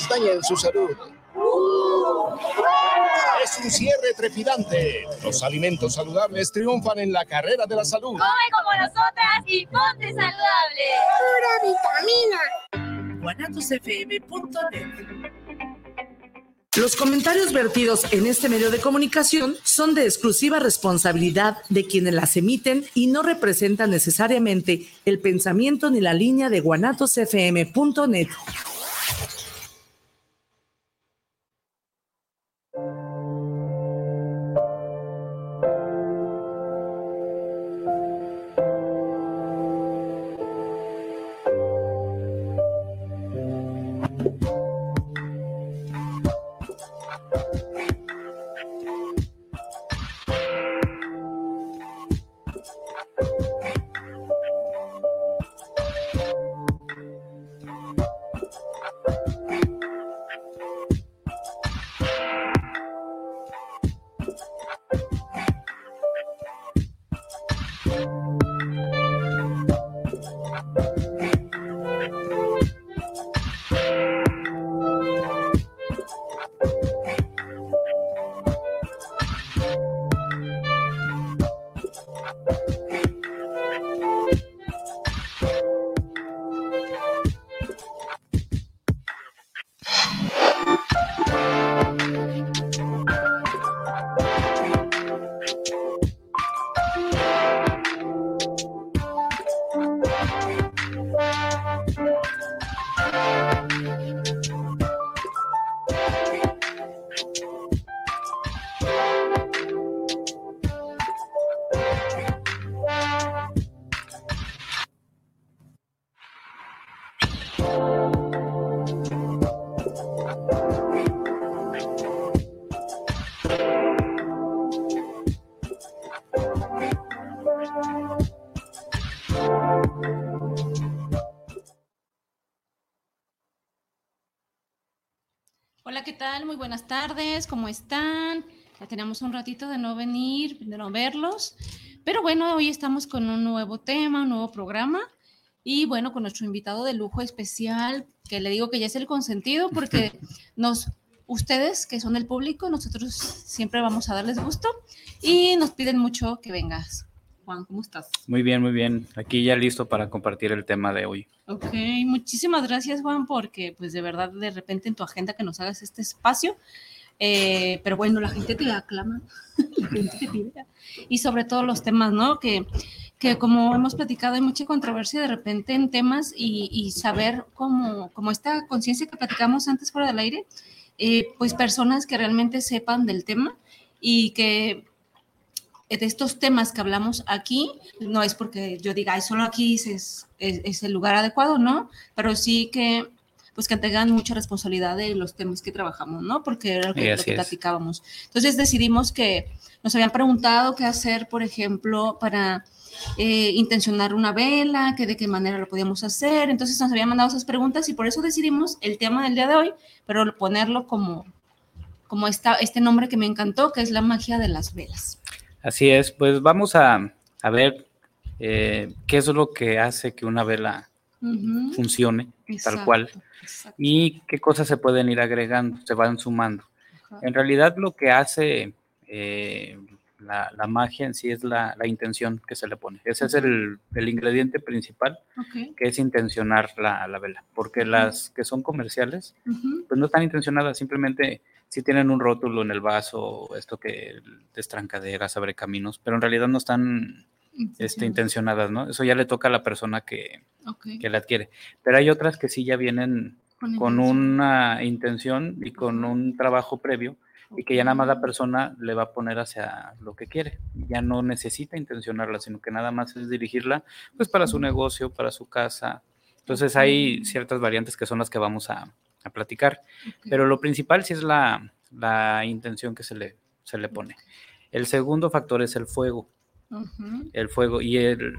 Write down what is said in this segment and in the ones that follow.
dañen su salud. Es un cierre trepidante. Los alimentos saludables triunfan en la carrera de la salud. Come como nosotras y ponte saludable. Pura vitamina. guanatosfm.net los comentarios vertidos en este medio de comunicación son de exclusiva responsabilidad de quienes las emiten y no representan necesariamente el pensamiento ni la línea de guanatosfm.net. Muy buenas tardes, ¿cómo están? Ya tenemos un ratito de no venir, de no verlos, pero bueno, hoy estamos con un nuevo tema, un nuevo programa y bueno, con nuestro invitado de lujo especial, que le digo que ya es el consentido porque nos ustedes que son el público, nosotros siempre vamos a darles gusto y nos piden mucho que vengas. Juan, ¿cómo estás? Muy bien, muy bien. Aquí ya listo para compartir el tema de hoy. Ok, muchísimas gracias Juan, porque pues de verdad de repente en tu agenda que nos hagas este espacio. Eh, pero bueno, la gente te aclama, la gente te pide. Y sobre todo los temas, ¿no? Que, que como hemos platicado, hay mucha controversia de repente en temas y, y saber cómo, como esta conciencia que platicamos antes fuera del aire, eh, pues personas que realmente sepan del tema y que de estos temas que hablamos aquí, no es porque yo diga, solo aquí es, es, el lugar adecuado, ¿no? Pero sí que pues que tengan mucha responsabilidad de los temas que trabajamos, ¿no? Porque era lo que, platicábamos. Entonces decidimos que nos habían preguntado qué hacer, por ejemplo, para eh, intencionar una vela, que de qué manera lo podíamos hacer. Entonces nos habían mandado esas preguntas y por eso decidimos el tema del día de hoy, pero ponerlo como, como esta, este nombre que me encantó, que es la magia de las velas. Así es, pues vamos a, ver eh, qué es lo que hace que una vela funcione tal cual y qué cosas se pueden ir agregando, se van sumando. En realidad lo que hace eh, la, magia en sí es la, intención que se le pone. Ese es el, ingrediente principal, que es intencionar la, vela, porque las que son comerciales, pues no están intencionadas, simplemente si tienen un rótulo en el vaso, esto que destrancaderas, abre caminos, pero en realidad no están este, intencionadas, ¿no? Eso ya le toca a la persona que, que la adquiere. Pero hay otras que sí ya vienen con, una intención y con un trabajo previo y que ya nada más la persona le va a poner hacia lo que quiere. Ya no necesita intencionarla, sino que nada más es dirigirla pues para su negocio, para su casa. Entonces hay ciertas variantes que son las que vamos a, a platicar. Pero lo principal sí es la, intención que se le, se le pone. El segundo factor es el fuego. El fuego. Y el,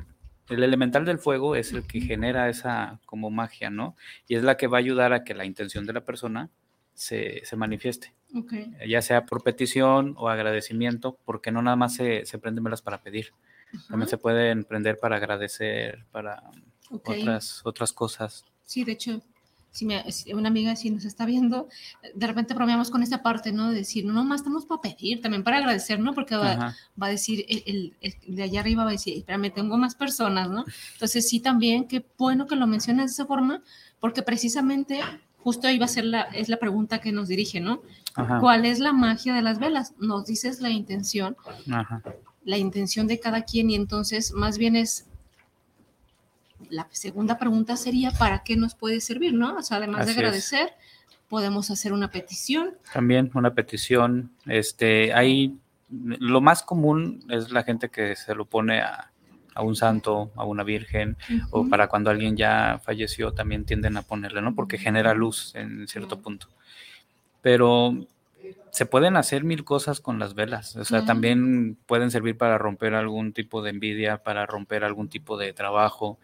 elemental del fuego es el que genera esa como magia, ¿no? Y es la que va a ayudar a que la intención de la persona se, manifieste. Ya sea por petición o agradecimiento, porque no nada más se, se prenden velas para pedir. También se pueden prender para agradecer, para otras, otras cosas. Sí, de hecho, si, una amiga si nos está viendo, de repente bromeamos con esta parte, ¿no? De decir, no, más estamos para pedir, también para agradecer, ¿no? Porque va, a decir, el, de allá arriba va a decir, espérame, tengo más personas, ¿no? Entonces sí también, qué bueno que lo mencionas de esa forma, porque precisamente justo ahí va a ser la, es la pregunta que nos dirige, ¿no? ¿Cuál es la magia de las velas? Nos dices la intención, la intención de cada quien y entonces más bien es la segunda pregunta sería, ¿para qué nos puede servir? ¿no? O sea, además de agradecer, podemos hacer una petición. También una petición. Este, hay, lo más común es la gente que se lo pone a, un santo, a una virgen, o para cuando alguien ya falleció también tienden a ponerle, ¿no? Porque genera luz en cierto punto. Pero se pueden hacer mil cosas con las velas. O sea, también pueden servir para romper algún tipo de envidia, para romper algún tipo de trabajo.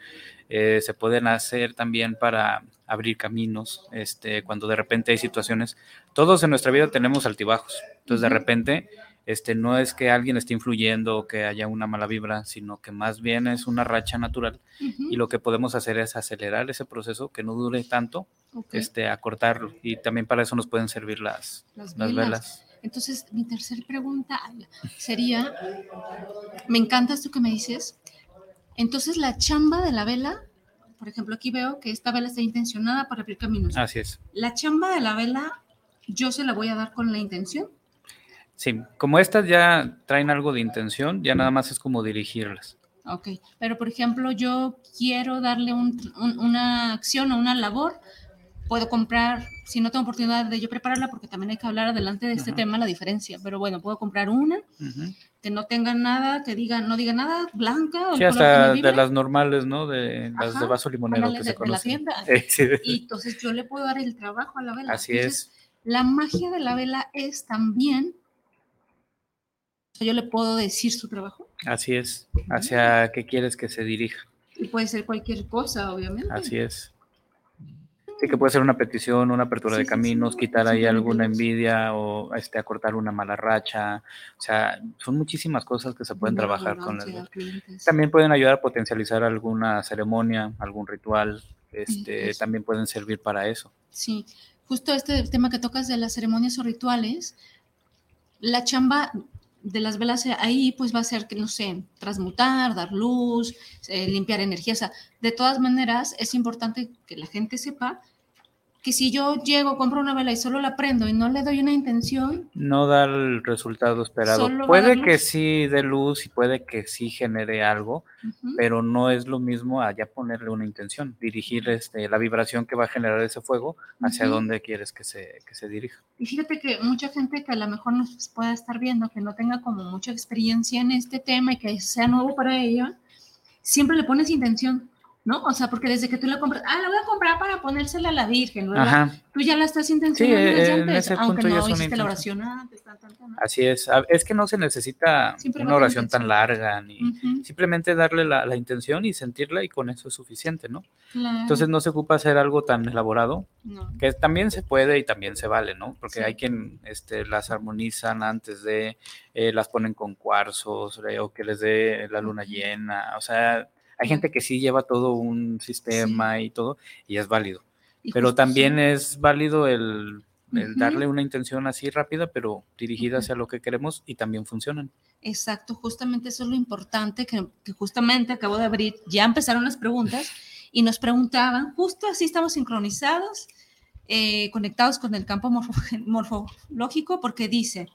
Eh, se pueden hacer también para abrir caminos. Este, cuando de repente hay situaciones, todos en nuestra vida tenemos altibajos. Entonces, de repente, este, no es que alguien esté influyendo o que haya una mala vibra, sino que más bien es una racha natural. Y lo que podemos hacer es acelerar ese proceso, que no dure tanto, este, acortarlo. Y también para eso nos pueden servir las, las, velas. Entonces, mi tercera pregunta sería, me encanta esto que me dices. Entonces, la chamba de la vela, por ejemplo, aquí veo que esta vela está intencionada para abrir caminos. Así es. La chamba de la vela, yo se la voy a dar con la intención. Sí, como estas ya traen algo de intención, ya nada más es como dirigirlas. Ok, pero por ejemplo, yo quiero darle una acción o una labor, puedo comprar, si no tengo oportunidad de yo prepararla, porque también hay que hablar adelante de este tema, la diferencia, pero bueno, puedo comprar una que no tenga nada, que diga, no diga nada, blanca. Sí, hasta de las normales, ¿no? De las de vaso limonero que se conocen. Y entonces yo le puedo dar el trabajo a la vela. Así es. La magia de la vela es también yo le puedo decir su trabajo. Así es, hacia qué quieres que se dirija. Y puede ser cualquier cosa, obviamente. Así es. Sí, que puede ser una petición, una apertura de caminos, quitar ahí alguna envidia o este, acortar una mala racha. O sea, son muchísimas cosas que se pueden trabajar con las. También pueden ayudar a potencializar alguna ceremonia, algún ritual. Este, también pueden servir para eso. Sí, justo este tema que tocas de las ceremonias o rituales, la chamba de las velas ahí pues va a ser que, no sé, transmutar, dar luz, eh, limpiar energía. O sea, de todas maneras es importante que la gente sepa que si yo llego, compro una vela y solo la prendo y no le doy una intención. No da el resultado esperado. Puede que sí dé luz y puede que sí genere algo, pero no es lo mismo allá ponerle una intención, dirigir este, la vibración que va a generar ese fuego hacia donde quieres que se, que se dirija. Y fíjate que mucha gente que a lo mejor nos pueda estar viendo, que no tenga como mucha experiencia en este tema y que sea nuevo para ella, siempre le pones intención ¿no? O sea, porque desde que tú la compras, ah, la voy a comprar para ponérsela a la Virgen, ¿verdad? Tú ya la estás intencionando sí, desde antes, aunque no hiciste la oración antes, Así es, es que no se necesita una oración tan larga, ni simplemente darle la, intención y sentirla y con eso es suficiente, ¿no? Entonces no se ocupa hacer algo tan elaborado, que también se puede y también se vale, ¿no? Porque hay quien este, las armonizan antes de, eh, las ponen con cuarzos, eh, o que les dé la luna llena, o sea hay gente que sí lleva todo un sistema y todo, y es válido. pero también es válido el, darle una intención así rápida, pero dirigida hacia lo que queremos y también funcionan. Exacto, justamente eso es lo importante, que, justamente acabo de abrir, ya empezaron las preguntas y nos preguntaban, justo así estamos sincronizados, eh, conectados con el campo morfológico, porque dice,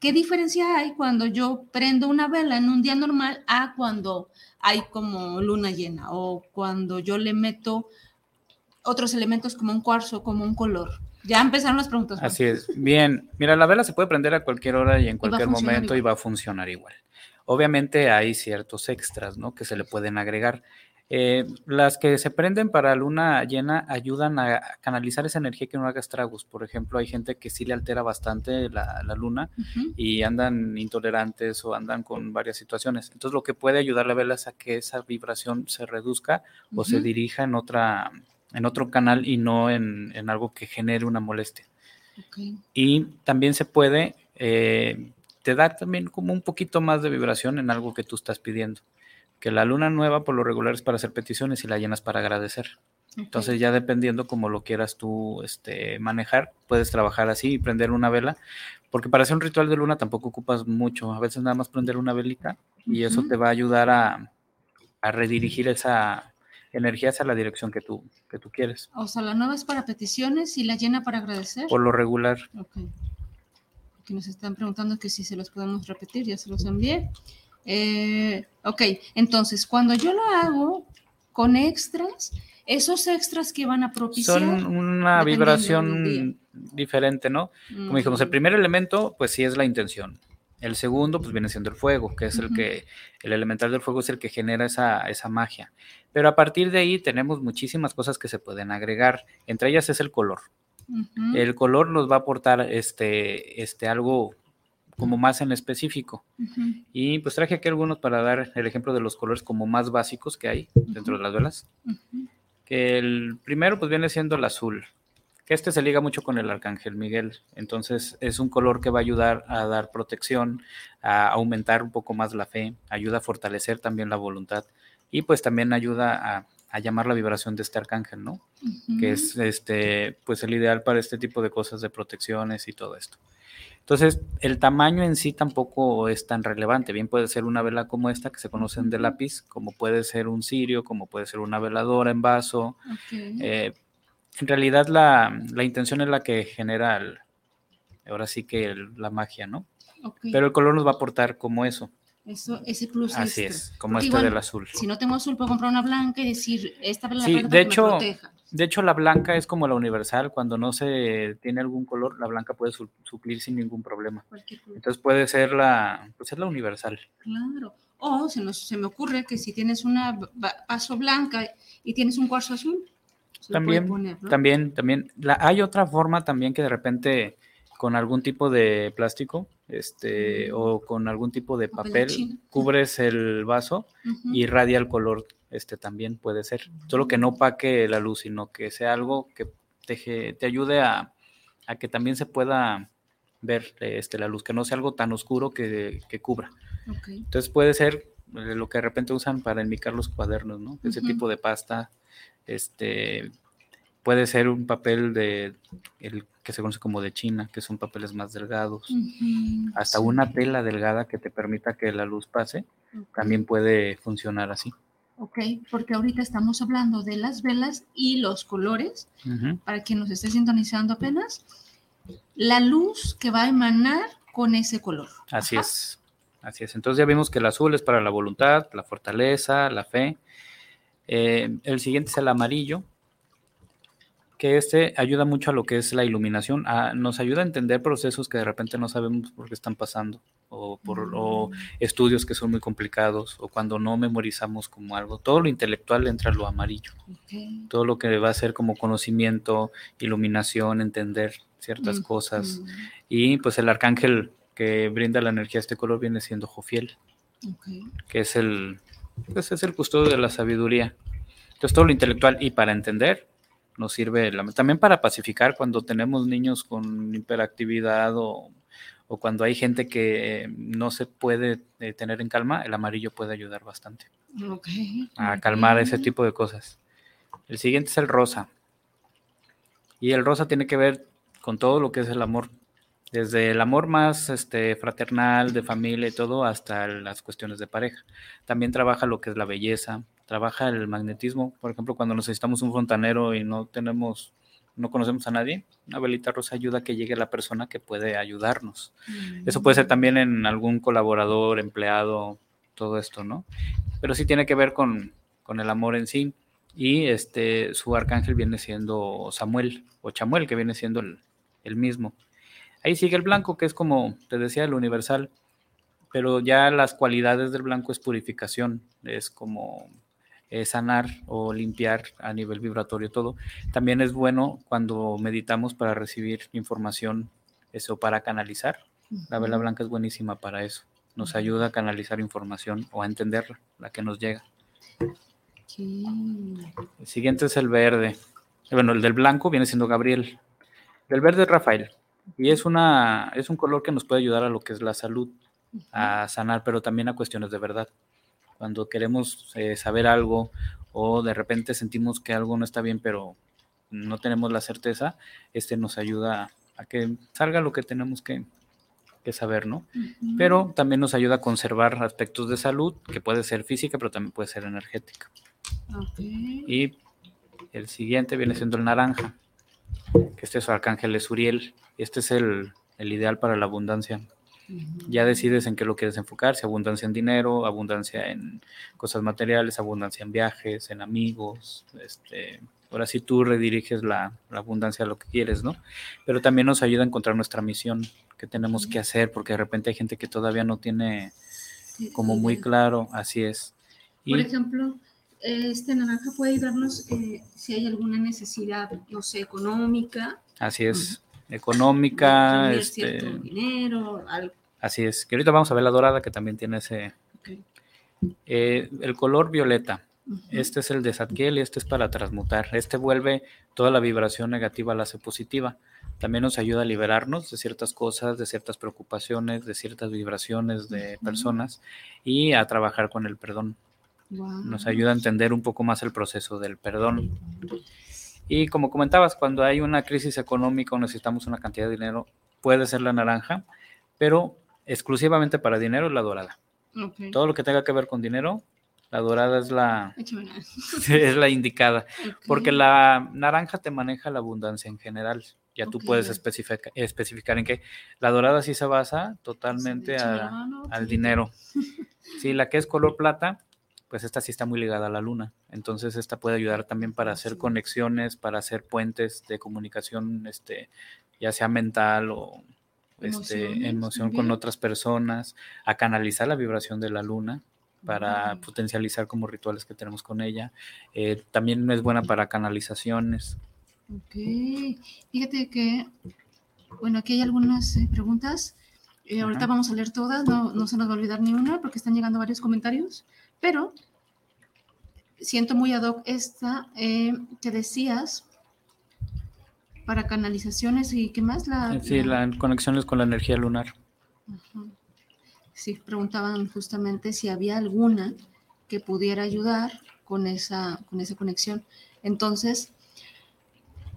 ¿qué diferencia hay cuando yo prendo una vela en un día normal a cuando hay como luna llena o cuando yo le meto otros elementos como un cuarzo, como un color. Ya empezaron las preguntas. Así es. Bien, mira, la vela se puede prender a cualquier hora y en cualquier momento y va a funcionar igual. Obviamente hay ciertos extras, ¿no? Que se le pueden agregar. Eh, las que se prenden para luna llena ayudan a canalizar esa energía que no haga estragos. Por ejemplo, hay gente que sí le altera bastante la, luna y andan intolerantes o andan con varias situaciones. Entonces, lo que puede ayudarle a verla es a que esa vibración se reduzca o se dirija en otra en otro canal y no en, algo que genere una molestia. Y también se puede, eh, te da también como un poquito más de vibración en algo que tú estás pidiendo que la luna nueva por lo regular es para hacer peticiones y la llenas para agradecer. Entonces ya dependiendo como lo quieras tú este, manejar, puedes trabajar así y prender una vela, porque para hacer un ritual de luna tampoco ocupas mucho, a veces nada más prender una velita y eso te va a ayudar a, redirigir esa energía hacia la dirección que tú, que tú quieres. O sea, la nueva es para peticiones y la llena para agradecer. Por lo regular. Ok. Aquí nos están preguntando que si se los podemos repetir, ya se los envié. Eh, ok, entonces cuando yo lo hago con extras, esos extras que van a propiciar. Son una vibración diferente, ¿no? Como dijimos, el primer elemento, pues sí es la intención. El segundo, pues viene siendo el fuego, que es el que, el elemental del fuego es el que genera esa, esa magia. Pero a partir de ahí tenemos muchísimas cosas que se pueden agregar. Entre ellas es el color. El color nos va a aportar este, este algo como más en específico. Y pues traje aquí algunos para dar el ejemplo de los colores como más básicos que hay dentro de las velas. Que el primero pues viene siendo el azul, que este se liga mucho con el arcángel Miguel, entonces es un color que va a ayudar a dar protección, a aumentar un poco más la fe, ayuda a fortalecer también la voluntad y pues también ayuda a, llamar la vibración de este arcángel, ¿no? Que es este pues el ideal para este tipo de cosas de protecciones y todo esto. Entonces, el tamaño en sí tampoco es tan relevante. Bien puede ser una vela como esta, que se conocen de lápiz, como puede ser un cirio, como puede ser una veladora en vaso. Eh, en realidad, la, intención es la que genera, ahora sí que la magia, ¿no? Pero el color nos va a aportar como eso. Eso, ese plus Así es, como este del azul. Si no tengo azul, puedo comprar una blanca y decir, esta vela sí, de hecho, proteja. De hecho, la blanca es como la universal. Cuando no se tiene algún color, la blanca puede suplir sin ningún problema. Entonces puede ser la, pues es la universal. Claro. O se, nos, se me ocurre que si tienes una vaso blanca y tienes un cuarzo azul, también, también, también. La, hay otra forma también que de repente con algún tipo de plástico, este, mm. o con algún tipo de papel, cubres el vaso y irradia el color este también puede ser. Solo que no paque la luz, sino que sea algo que te, te ayude a, que también se pueda ver este, la luz, que no sea algo tan oscuro que, cubra. Entonces puede ser eh, lo que de repente usan para enmicar los cuadernos, ¿no? Ese tipo de pasta, este, puede ser un papel de el que se conoce como de China, que son papeles más delgados, hasta una tela delgada que te permita que la luz pase, también puede funcionar así. ¿ok? Porque ahorita estamos hablando de las velas y los colores, para quien nos esté sintonizando apenas, la luz que va a emanar con ese color. Así es, así es. Entonces ya vimos que el azul es para la voluntad, la fortaleza, la fe. Eh, el siguiente es el amarillo, que este ayuda mucho a lo que es la iluminación, nos ayuda a entender procesos que de repente no sabemos por qué están pasando, o por mm. estudios que son muy complicados, o cuando no memorizamos como algo. Todo lo intelectual entra a lo amarillo. Todo lo que va a ser como conocimiento, iluminación, entender ciertas cosas. Y pues el arcángel que brinda la energía a este color viene siendo Jofiel, que es el, pues es el custodio de la sabiduría. Entonces todo lo intelectual y para entender nos sirve también para pacificar cuando tenemos niños con hiperactividad o, cuando hay gente que no se puede eh, tener en calma, el amarillo puede ayudar bastante a calmar ese tipo de cosas. El siguiente es el rosa. Y el rosa tiene que ver con todo lo que es el amor, desde el amor más este, fraternal, de familia y todo, hasta las cuestiones de pareja. También trabaja lo que es la belleza, trabaja el magnetismo. Por ejemplo, cuando necesitamos un fontanero y no tenemos, no conocemos a nadie, una velita rosa ayuda a que llegue la persona que puede ayudarnos. Eso puede ser mm. también en algún colaborador, empleado, todo esto, ¿no? Pero sí tiene que ver con, el amor en sí. Y este, su arcángel viene siendo Samuel o Chamuel, que viene siendo el, el mismo. Ahí sigue el blanco, que es como te decía, el universal, pero ya las cualidades del blanco es purificación, es como eh, sanar o limpiar a nivel vibratorio todo. También es bueno cuando meditamos para recibir información, eso para canalizar. La vela blanca es buenísima para eso. Nos ayuda a canalizar información o a entenderla, la que nos llega. El siguiente es el verde. Bueno, el del blanco viene siendo Gabriel. Del verde es Rafael. Y es, una, es un color que nos puede ayudar a lo que es la salud, a sanar, pero también a cuestiones de verdad Cuando queremos eh, saber algo o de repente sentimos que algo no está bien, pero no tenemos la certeza, este nos ayuda a que salga lo que tenemos que, saber, ¿no? Pero también nos ayuda a conservar aspectos de salud, que puede ser física, pero también puede ser energética. Y el siguiente viene siendo el naranja, que este es su arcángel es Uriel. Este es el, el ideal para la abundancia. Ya decides en qué lo quieres enfocar, si abundancia en dinero, abundancia en cosas materiales, abundancia en viajes, en amigos, este, ahora sí tú rediriges la, abundancia a lo que quieres, ¿no? Pero también nos ayuda a encontrar nuestra misión, qué tenemos que hacer, porque de repente hay gente que todavía no tiene como muy claro, así es. Por ejemplo, este naranja puede ayudarnos eh, si hay alguna necesidad, no sé, económica. Así es, económica. Este, dinero, Así es, que ahorita vamos a ver la dorada que también tiene ese... Eh, el color violeta este es el de Zadkiel y este es para transmutar. Este vuelve toda la vibración negativa a la hace positiva. También nos ayuda a liberarnos de ciertas cosas, de ciertas preocupaciones, de ciertas vibraciones de personas y a trabajar con el perdón. Nos ayuda a entender un poco más el proceso del perdón. Y como comentabas, cuando hay una crisis económica o necesitamos una cantidad de dinero, puede ser la naranja, pero exclusivamente para dinero es la dorada. Todo lo que tenga que ver con dinero la dorada es la, es la indicada, porque la naranja te maneja la abundancia en general. Ya tú puedes especificar, especificar en qué. La dorada sí se basa totalmente al dinero. Sí, la que es color plata, pues esta sí está muy ligada a la luna. Entonces esta puede ayudar también para hacer conexiones, para hacer puentes de comunicación, este, ya sea mental o este, emoción con otras personas, a canalizar la vibración de la luna para potencializar como rituales que tenemos con ella. Eh, también es buena para canalizaciones. Ok, fíjate que, bueno, aquí hay algunas eh, preguntas. Eh, ahorita vamos a leer todas, no, no, se nos va a olvidar ni una porque están llegando varios comentarios, pero siento muy ad hoc esta que decías para canalizaciones y qué más. La, sí, las conexiones con la energía lunar. Ajá sí preguntaban justamente si había alguna que pudiera ayudar con esa, con esa conexión. Entonces,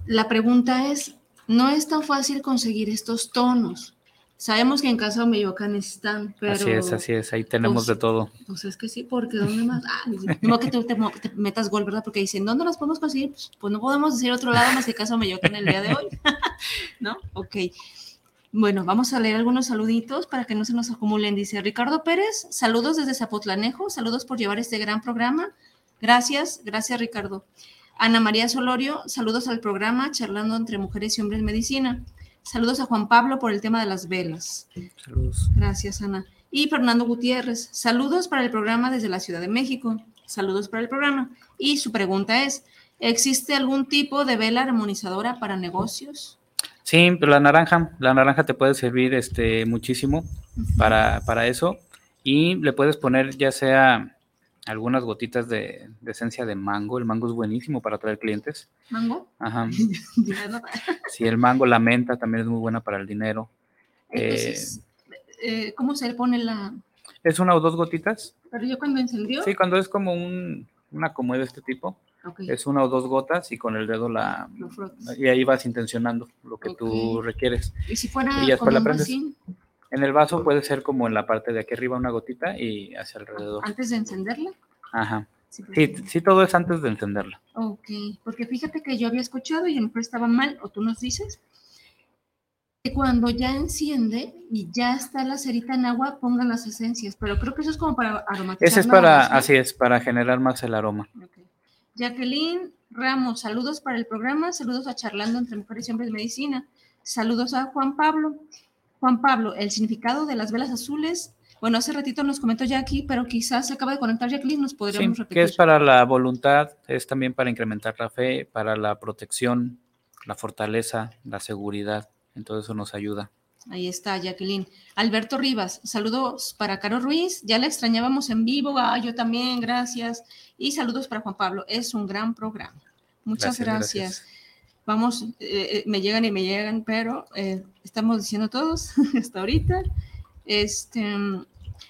la pregunta es, no es tan fácil conseguir estos tonos. Sabemos que en casa de Meyocan están, pero... Así es, así es, ahí tenemos de todo. Pues es que sí, porque ¿dónde más? Ah, no que te, metas gol, ¿verdad? Porque dicen, ¿dónde las podemos conseguir? Pues, pues no podemos decir otro lado más que casa Meyocan el día de hoy, ¿no? Ok. Bueno, vamos a leer algunos saluditos para que no se nos acumulen. Dice Ricardo Pérez, saludos desde Zapotlanejo, saludos por llevar este gran programa. Gracias, gracias Ricardo. Ana María Solorio, saludos al programa Charlando entre Mujeres y Hombres en Medicina. Saludos a Juan Pablo por el tema de las velas. Saludos. Gracias, Ana. Y Fernando Gutiérrez, saludos para el programa desde la Ciudad de México. Saludos para el programa. Y su pregunta es, ¿existe algún tipo de vela armonizadora para negocios? Sí, pero la naranja, la naranja te puede servir este muchísimo para, para eso. Y le puedes poner ya sea algunas gotitas de, esencia de mango. El mango es buenísimo para atraer clientes. ¿Mango? Ajá. sí, el mango, la menta también es muy buena para el dinero. Entonces, eh, ¿cómo se le pone la...? Es una o dos gotitas. ¿Pero yo cuando encendió? Sí, cuando es como un, una como de este tipo. Es una o dos gotas y con el dedo la... y ahí vas intencionando lo que tú requieres. ¿Y si fuera y la prendes. En el vaso puede ser como en la parte de aquí arriba una gotita y hacia alrededor. ¿Antes de encenderla? Ajá. Sí, sí, todo es antes de encenderla. Ok, porque fíjate que yo había escuchado y a lo mejor estaba mal, o tú nos dices, que cuando ya enciende y ya está la cerita en agua, pongan las esencias, pero creo que eso es como para aromatizar. Ese es para, así es, para generar más el aroma. Okay. Jacqueline Ramos, saludos para el programa, saludos a Charlando entre Mujeres y Hombres de Medicina, saludos a Juan Pablo. Juan Pablo, el significado de las velas azules. Bueno, hace ratito nos comentó Jackie, pero quizás se acaba de conectar Jacqueline, nos podríamos sí, Que es para la voluntad, es también para incrementar la fe, para la protección, la fortaleza, la seguridad. Entonces eso nos ayuda. Ahí está, Jacqueline. Alberto Rivas, saludos para Caro Ruiz, ya la extrañábamos en vivo, ah, yo también, gracias. Y saludos para Juan Pablo, es un gran programa. Muchas gracias. Vamos, eh, eh, me llegan y me llegan, pero eh, estamos diciendo todos hasta ahorita. Este,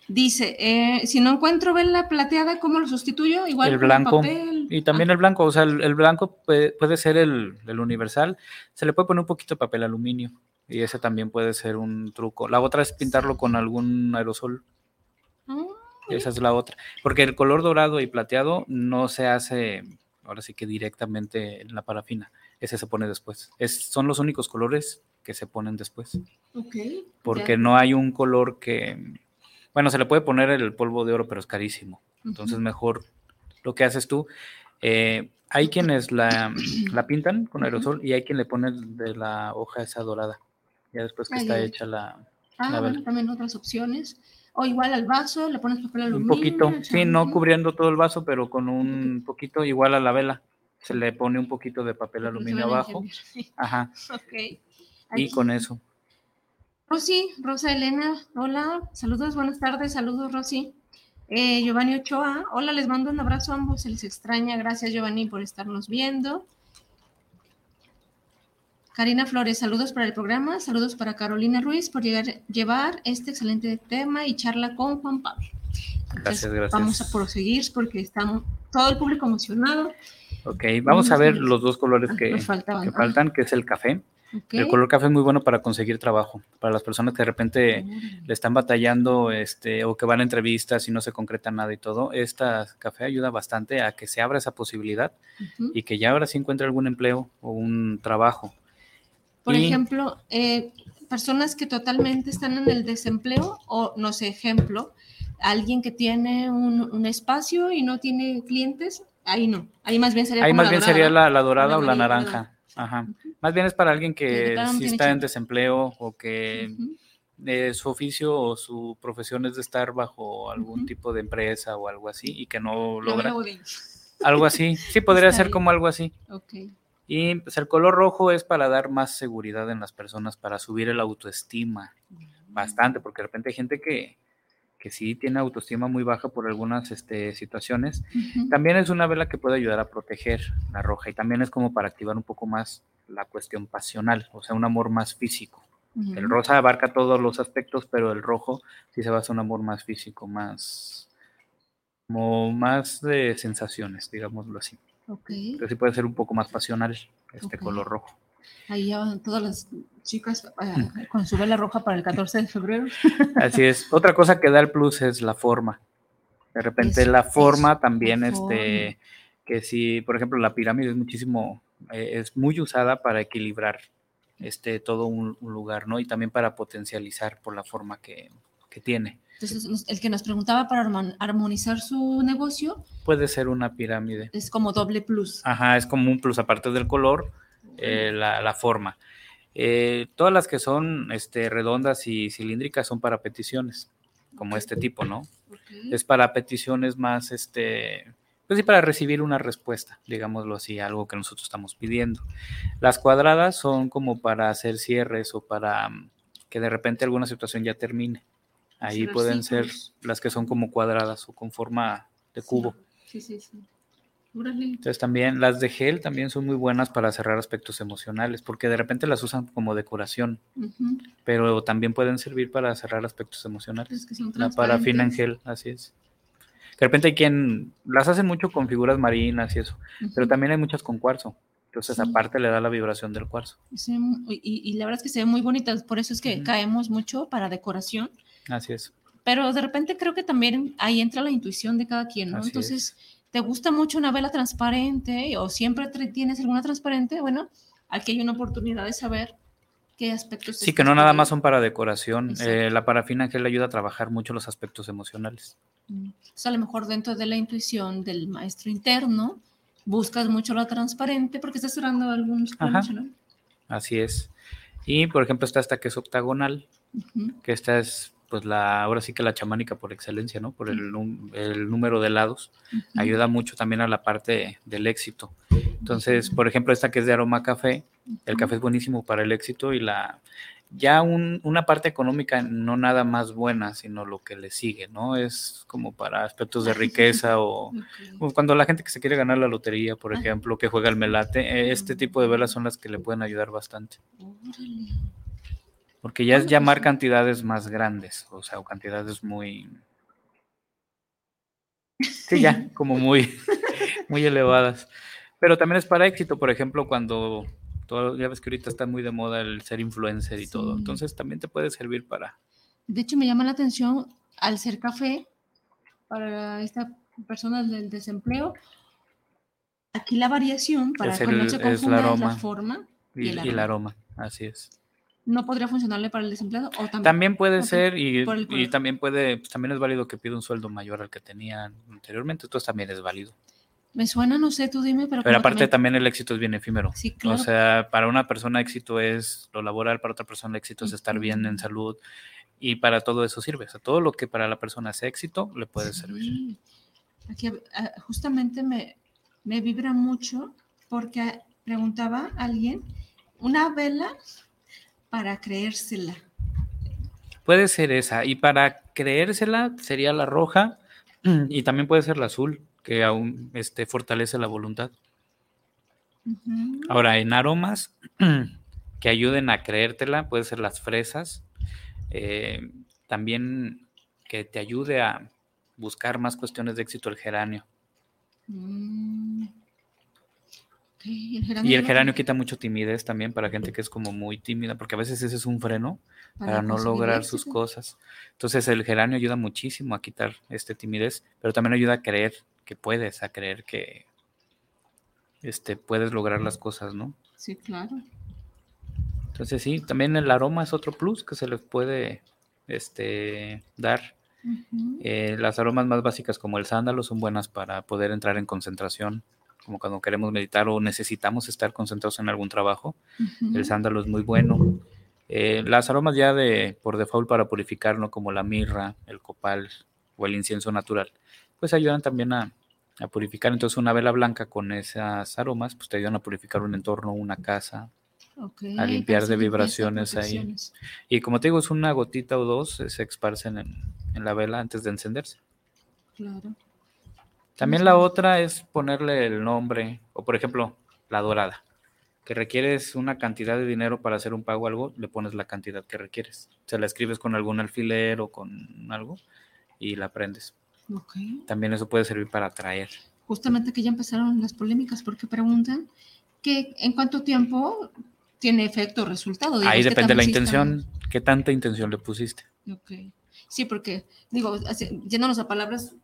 Dice, eh, si no encuentro vela plateada, ¿cómo lo sustituyo? Igual el blanco. Y también ah. el blanco, o sea, el, blanco puede, ser el, universal. Se le puede poner un poquito de papel aluminio y ese también puede ser un truco. La otra es pintarlo con algún aerosol. Ah, esa es la otra. Porque el color dorado y plateado no se hace, ahora sí que directamente en la parafina. Ese se pone después. Es, son los únicos colores que se ponen después. Porque no hay un color que bueno, se le puede poner el polvo de oro, pero es carísimo. Entonces, mejor lo que haces tú. Eh, hay quienes la, la, pintan con aerosol y hay quien le pone de la hoja esa dorada. Ya después que está hecha la. Ah, bueno, también otras opciones. O igual al vaso, le pones papel aluminio. Un poquito, sí, no cubriendo todo el vaso, pero con un poquito, igual a la vela. Se le pone un poquito de papel aluminio abajo. Ajá. Ok. Y con eso. Rosy, Rosa Elena, hola, saludos, buenas tardes, saludos Rosy. Eh, Giovanni Ochoa, hola, les mando un abrazo a ambos, se les extraña, gracias Giovanni por estarnos viendo. Karina Flores, saludos para el programa, saludos para Carolina Ruiz por llegar, llevar este excelente tema y charla con Juan Pablo. gracias, gracias. Vamos a proseguir porque estamos todo el público emocionado. Ok, vamos a ver los dos colores ah, que, que faltan, que es el café. El color café es muy bueno para conseguir trabajo, para las personas que de repente le están batallando este, o que van a entrevistas y no se concreta nada y todo. Esta café ayuda bastante a que se abra esa posibilidad y que ya ahora sí encuentre algún empleo o un trabajo. Por ejemplo, eh, personas que totalmente están en el desempleo o, no sé, ejemplo, alguien que tiene un, espacio y no tiene clientes, ahí no. Ahí más bien sería, ahí más bien sería la, dorada o la naranja. Ajá. Más bien es para alguien que sí está en desempleo o que su oficio o su profesión es de estar bajo algún tipo de empresa o algo así y que no logra. Algo así. Sí, podría ser como algo así. Y pues, el color rojo es para dar más seguridad en las personas, para subir el autoestima. Bastante, porque de repente hay gente que, que sí tiene autoestima muy baja por algunas este, situaciones. También es una vela que puede ayudar a proteger la roja y también es como para activar un poco más la cuestión pasional, o sea, un amor más físico. El rosa abarca todos los aspectos, pero el rojo sí se basa en un amor más físico, más como más de sensaciones, digámoslo así. Okay. Entonces sí puede ser un poco más pasional este color rojo. Ahí ya van todas las chicas eh, con su vela roja para el 14 de febrero. Así es. Otra cosa que da el plus es la forma. De repente la forma también, este, que si, por ejemplo, la pirámide es muchísimo, eh, es muy usada para equilibrar este, todo un, lugar, ¿no? Y también para potencializar por la forma que, que tiene. Entonces, el que nos preguntaba para armonizar su negocio. Puede ser una pirámide. Es como doble plus. Ajá, es como un plus aparte del color eh, la, forma. Eh, todas las que son este, redondas y cilíndricas son para peticiones, como este tipo, ¿no? Es para peticiones más, este, pues sí, para recibir una respuesta, digámoslo así, algo que nosotros estamos pidiendo. Las cuadradas son como para hacer cierres o para mm, que de repente alguna situación ya termine. Ahí pueden ser las que son como cuadradas o con forma de cubo. Sí, sí, sí. Entonces también las de gel también son muy buenas para cerrar aspectos emocionales, porque de repente las usan como decoración, pero también pueden servir para cerrar aspectos emocionales. la parafina en gel, así es. De repente hay quien las hace mucho con figuras marinas y eso, pero también hay muchas con cuarzo. Entonces, aparte le da la vibración del cuarzo. y, la verdad es que se ven muy bonitas, por eso es que caemos mucho para decoración. Así es. Pero de repente creo que también ahí entra la intuición de cada quien, ¿no? Entonces, ¿Te gusta mucho una vela transparente o siempre tienes alguna transparente? Bueno, aquí hay una oportunidad de saber qué aspectos. Sí, que no nada más son para decoración. Eh, la parafina que le ayuda a trabajar mucho los aspectos emocionales. Mm. O a lo mejor dentro de la intuición del maestro interno, buscas mucho la transparente porque estás cerrando algunos ¿no? Así es. Y por ejemplo está esta que es octagonal, que esta es pues la, ahora sí que la chamánica por excelencia, ¿no? Por el, el número de lados, ayuda mucho también a la parte del éxito. Entonces, por ejemplo, esta que es de aroma café, el café es buenísimo para el éxito y la, ya una parte económica no nada más buena, sino lo que le sigue, ¿no? Es como para aspectos de riqueza o, cuando la gente que se quiere ganar la lotería, por ejemplo, que juega el melate, este tipo de velas son las que le pueden ayudar bastante. Porque ya es llamar cantidades más grandes, o sea, o cantidades muy... Sí, ya, como muy, muy elevadas. Pero también es para éxito, por ejemplo, cuando ya ves que ahorita está muy de moda el ser influencer y todo. Entonces también te puede servir para. De hecho, me llama la atención al ser café para esta persona del desempleo. Aquí la variación para que no se confunda es, la forma y, el aroma. Así es. ¿No podría funcionarle para el desempleado? también? puede ser y, y, también puede, pues, también es válido que pida un sueldo mayor al que tenía anteriormente, entonces también es válido. Me suena, no sé, tú dime, pero... Pero aparte también... el éxito es bien efímero. Sí, claro. O sea, para una persona éxito es lo laboral, para otra persona éxito es estar bien en salud y para todo eso sirve. O sea, todo lo que para la persona es éxito le puede servir. Aquí ah, justamente me, me vibra mucho porque preguntaba a alguien, una vela para creérsela. Puede ser esa. Y para creérsela sería la roja y también puede ser la azul que aún este, fortalece la voluntad. Ahora, en aromas que ayuden a creértela, puede ser las fresas, eh, también que te ayude a buscar más cuestiones de éxito el geranio. Mm. Y el geranio quita mucho timidez también para gente que es como muy tímida, porque a veces ese es un freno para, no lograr sus cosas. Entonces el geranio ayuda muchísimo a quitar este timidez, pero también ayuda a creer que puedes, a creer que este, puedes lograr las cosas, ¿no? Sí, claro. Entonces sí, también el aroma es otro plus que se les puede este, dar. Eh, las aromas más básicas como el sándalo son buenas para poder entrar en concentración, como cuando queremos meditar o necesitamos estar concentrados en algún trabajo. El sándalo es muy bueno. Eh, las aromas ya de por default para purificar, ¿no? como la mirra, el copal o el incienso natural, pues ayudan también a, purificar. Entonces una vela blanca con esas aromas, pues te ayudan a purificar un entorno, una casa, a limpiar de vibraciones ahí. Y como te digo, es una gotita o dos, eh, se esparcen en, en la vela antes de encenderse. Claro. También la otra es ponerle el nombre, o por ejemplo, la dorada, que requieres una cantidad de dinero para hacer un pago o algo, le pones la cantidad que requieres. Se la escribes con algún alfiler o con algo y la prendes. También eso puede servir para atraer. Justamente que ya empezaron las polémicas porque preguntan que en cuánto tiempo tiene efecto o resultado. Ahí depende de la intención, qué tanta intención le pusiste. Ok. Sí, porque, digo, yéndonos a palabras.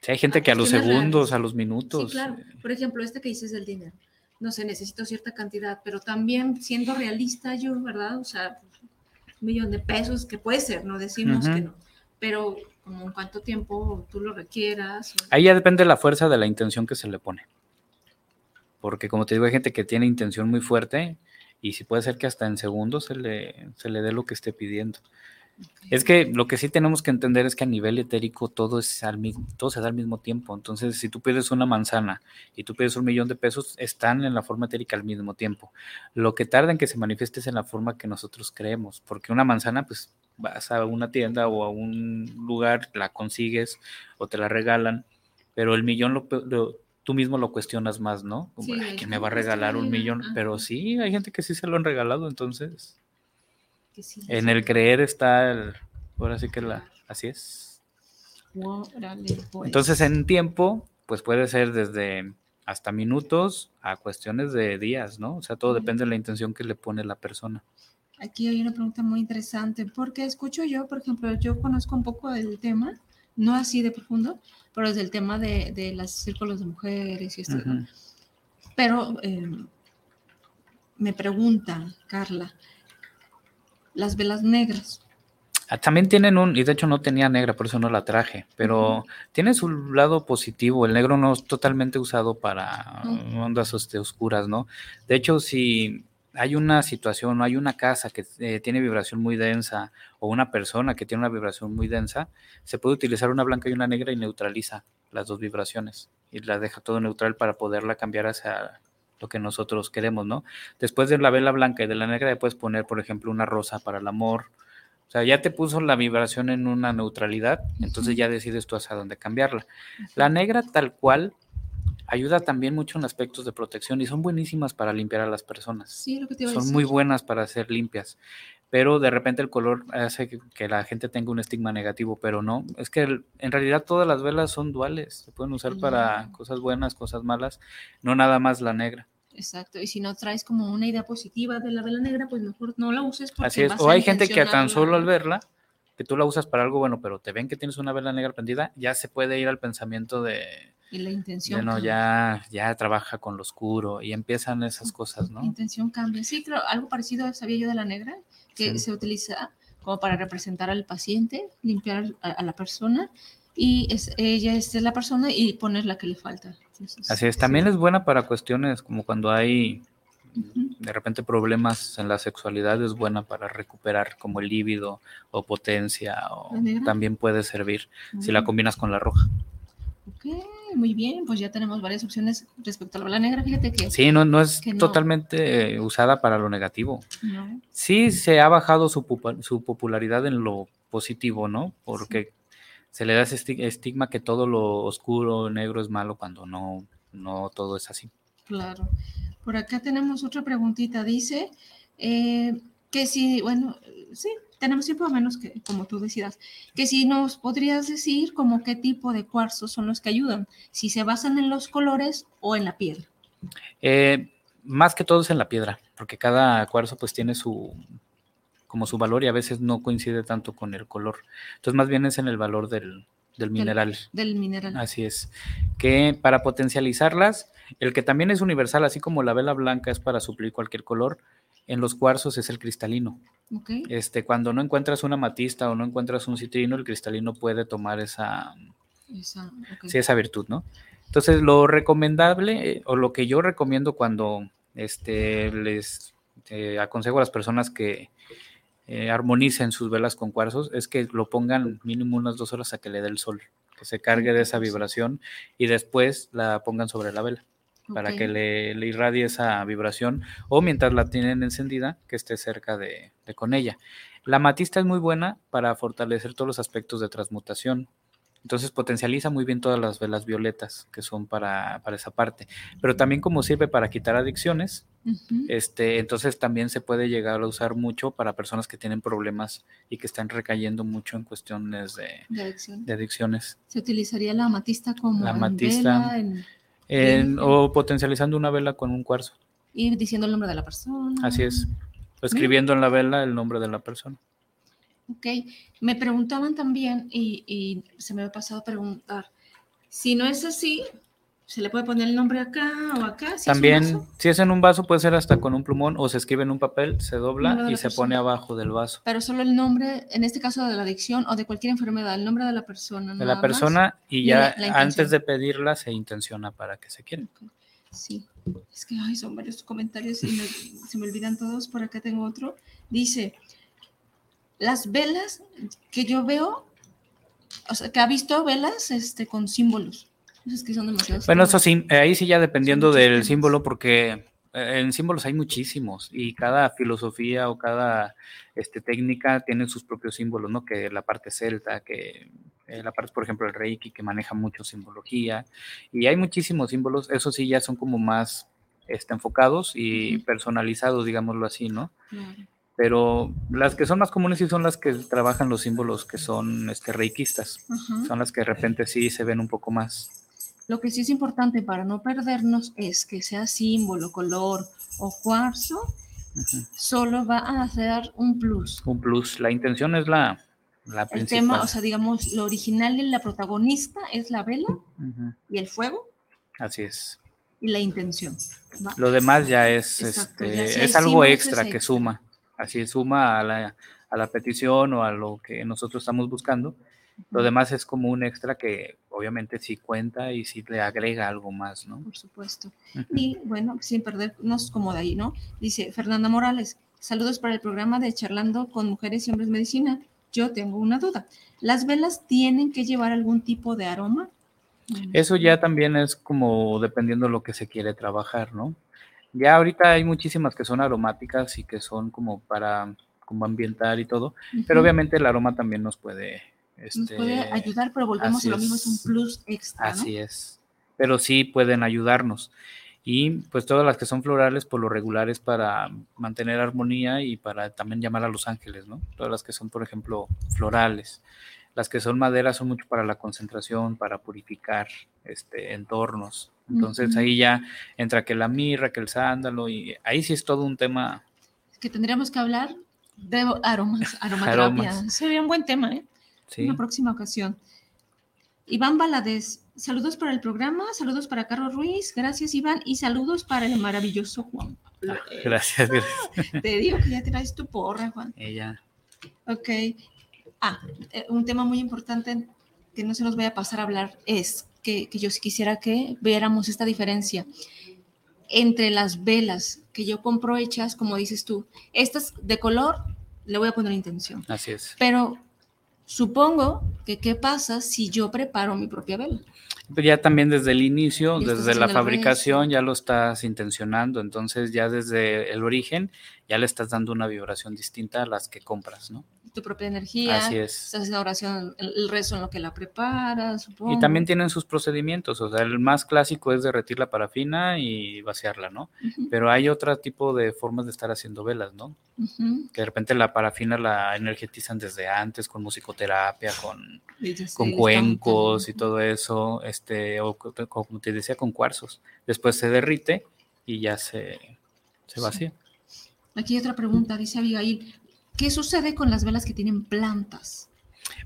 Sí, hay gente que a los segundos, a los minutos. Sí, claro. Por ejemplo, este que dices del dinero. No sé, necesito cierta cantidad, pero también siendo realista yo, ¿verdad? O sea, un millón de pesos, que puede ser, no decimos que no. Pero como en cuánto tiempo tú lo requieras. Ahí ya depende de la fuerza de la intención que se le pone. Porque como te digo, hay gente que tiene intención muy fuerte y si puede ser que hasta en segundos se le, se le dé lo que esté pidiendo. Es que lo que sí tenemos que entender es que a nivel etérico todo, es al mismo, todo se da al mismo tiempo. Entonces, si tú pides una manzana y tú pides un millón de pesos, están en la forma etérica al mismo tiempo. Lo que tarda en que se manifieste es en la forma que nosotros creemos, porque una manzana, pues vas a una tienda o a un lugar, la consigues o te la regalan, pero el millón lo, tú mismo lo cuestionas más, ¿no? Como, que me va a regalar un millón? Pero sí, hay gente que sí se lo han regalado, entonces en el creer está el, ahora sí que la, así es. Pues. Entonces en tiempo, pues puede ser desde hasta minutos a cuestiones de días, ¿no? O sea, todo depende de la intención que le pone la persona. Aquí hay una pregunta muy interesante, porque escucho yo, por ejemplo, yo conozco un poco del tema, no así de profundo, pero es del tema de, de los círculos de mujeres y esto. Pero em, me pregunta, Carla, las velas negras. Ah, también tienen un, y de hecho no tenía negra, por eso no la traje, pero tiene su lado positivo. El negro no es totalmente usado para ondas este, oscuras, ¿no? De hecho, si hay una situación o hay una casa que eh, tiene vibración muy densa o una persona que tiene una vibración muy densa, se puede utilizar una blanca y una negra y neutraliza las dos vibraciones y la deja todo neutral para poderla cambiar hacia lo que nosotros queremos, ¿no? Después de la vela blanca y de la negra, le puedes poner, por ejemplo, una rosa para el amor. O sea, ya te puso la vibración en una neutralidad, entonces ya decides tú hacia dónde cambiarla. La negra tal cual ayuda también mucho en aspectos de protección y son buenísimas para limpiar a las personas. Sí, lo que te Son muy buenas para ser limpias. Pero de repente el color hace que, la gente tenga un estigma negativo, pero no, es que en realidad todas las velas son duales, se pueden usar para cosas buenas, cosas malas, no nada más la negra. Exacto, y si no traes como una idea positiva de la vela negra, pues mejor no la uses. Porque Así es, o hay gente que tan solo al verla, que tú la usas para algo bueno, pero te ven que tienes una vela negra prendida, ya se puede ir al pensamiento de... Y la intención. no, ya, ya trabaja con lo oscuro y empiezan esas cosas, ¿no? La intención cambia. Sí, creo, algo parecido sabía yo de la negra, que se utiliza como para representar al paciente, limpiar a, la persona y es, ella es la persona y poner la que le falta. Así es, también es buena para cuestiones como cuando hay de repente problemas en la sexualidad, es buena para recuperar como el líbido o potencia, o también puede servir si la combinas con la roja. Ok, muy bien, pues ya tenemos varias opciones respecto a la negra. Fíjate que. Sí, no, no es totalmente usada para lo negativo. Sí, se ha bajado su, su popularidad en lo positivo, ¿no? Porque se le da ese estigma que todo lo oscuro, negro es malo cuando no, no todo es así. Claro. Por acá tenemos otra preguntita. Dice eh, que si, bueno, sí, tenemos tiempo a menos que, como tú decidas, que si nos podrías decir como qué tipo de cuarzos son los que ayudan, si se basan en los colores o en la piedra. Eh, más que todo es en la piedra, porque cada cuarzo pues tiene su, como su valor y a veces no coincide tanto con el color. Entonces más bien es en el valor del, mineral. Del, mineral. Así es. Que para potencializarlas, el que también es universal, así como la vela blanca es para suplir cualquier color, en los cuarzos es el cristalino. Este, cuando no encuentras una matista o no encuentras un citrino, el cristalino puede tomar esa, esa, esa virtud, ¿no? Entonces, lo recomendable eh, o lo que yo recomiendo cuando este, les eh, aconsejo a las personas que eh, armonicen sus velas con cuarzos es que lo pongan mínimo unas dos horas a que le dé el sol, que se cargue de esa vibración y después la pongan sobre la vela para que le, irradie esa vibración o mientras la tienen encendida que esté cerca de, de con ella. La matista es muy buena para fortalecer todos los aspectos de transmutación, entonces potencializa muy bien todas las velas violetas que son para, esa parte. Pero también como sirve para quitar adicciones, este, entonces también se puede llegar a usar mucho para personas que tienen problemas y que están recayendo mucho en cuestiones de, de, adicciones. ¿Se utilizaría la amatista como la o potencializando una vela con un cuarzo. Y diciendo el nombre de la persona. Así es. escribiendo en la vela el nombre de la persona. Ok, me preguntaban también, y, se me ha pasado a preguntar, si no es así, ¿se le puede poner el nombre acá o acá? también, si es en un vaso, puede ser hasta con un plumón o se escribe en un papel, se dobla y se pone abajo del vaso. Pero solo el nombre, en este caso de la adicción o de cualquier enfermedad, el nombre de la persona. De la persona y ya antes de pedirla se intenciona para que se quiera. Sí, es que ay, son varios comentarios y se me olvidan todos. Por acá tengo otro. Dice, las velas que yo veo, o sea, que ha visto velas este, con símbolos. Esos que son demasiados. Bueno, eso sí, ahí sí ya dependiendo del símbolo, porque eh, en símbolos hay muchísimos y cada filosofía o cada este, técnica tiene sus propios símbolos, ¿no? Que la parte celta, que eh, la parte, por ejemplo, el Reiki, que maneja mucho simbología, y hay muchísimos símbolos, eso sí ya son como más este, enfocados y personalizados, digámoslo así, ¿no? Claro pero las que son más comunes sí son las que trabajan los símbolos que son este, reikistas. Son las que de repente sí se ven un poco más. Lo que sí es importante para no perdernos es que sea símbolo, color o cuarzo, solo va a hacer un plus. Un plus. La intención es la, la el tema, o sea, digamos, lo original y la protagonista es la vela y el fuego. Así es. Y la intención. Lo demás ya es, este, es algo extra que suma así suma a la, a la petición o a lo que nosotros estamos buscando. Lo demás es como un extra que obviamente sí cuenta y sí le agrega algo más, ¿no? Por supuesto. Y bueno, sin perdernos como de ahí, ¿no? Dice Fernanda Morales, saludos para el programa de Charlando con Mujeres y Hombres Medicina. Yo tengo una duda. ¿Las velas tienen que llevar algún tipo de aroma? Eso ya también es como dependiendo de lo que se quiere trabajar, ¿no? Ya ahorita hay muchísimas que son aromáticas y que son como para como ambientar y todo, pero obviamente el aroma también nos puede... Este, nos puede ayudar, pero volvemos a lo mismo, es un plus extra. Así es, pero sí pueden ayudarnos. Y pues todas las que son florales, por lo regular es para mantener armonía y para también llamar a los ángeles, ¿no? Todas las que son, por ejemplo, florales. Las que son maderas son mucho para la concentración, para purificar este, entornos. Entonces ahí ya entra que la mirra, que el sándalo, y ahí sí es todo un tema. Que tendríamos que hablar de aromas, aromaterapia. Sería un buen tema, ¿eh? Sí. Una próxima ocasión. Iván Valadez, saludos para el programa, saludos para Carlos Ruiz, gracias Iván, y saludos para el maravilloso Juan. Ah, gracias, gracias. Te digo que ya traes tu porra, Juan. Ella. Ok. Ah, eh, un tema muy importante que no se nos vaya a pasar a hablar es que, que yo quisiera que viéramos esta diferencia entre las velas que yo compro hechas, como dices tú, estas de color, le voy a poner intención. Así es. Pero Supongo que qué pasa si yo preparo mi propia vela. Pues ya también desde el inicio, desde la fabricación, ya lo estás intencionando, entonces ya desde el origen ya le estás dando una vibración distinta a las que compras, ¿no? tu propia energía. Así es. Estás haciendo oración, el, rezo en lo que la preparas, supongo. Y también tienen sus procedimientos, o sea, el más clásico es derretir la parafina y vaciarla, ¿no? Pero hay otro tipo de formas de estar haciendo velas, ¿no? Que de repente la parafina la energetizan desde antes con musicoterapia, con, con cuencos y todo eso, este, o como te decía, con cuarzos. Después se derrite y ya se, se vacía. Aquí hay otra pregunta, dice Abigail, ¿Qué sucede con las velas que tienen plantas?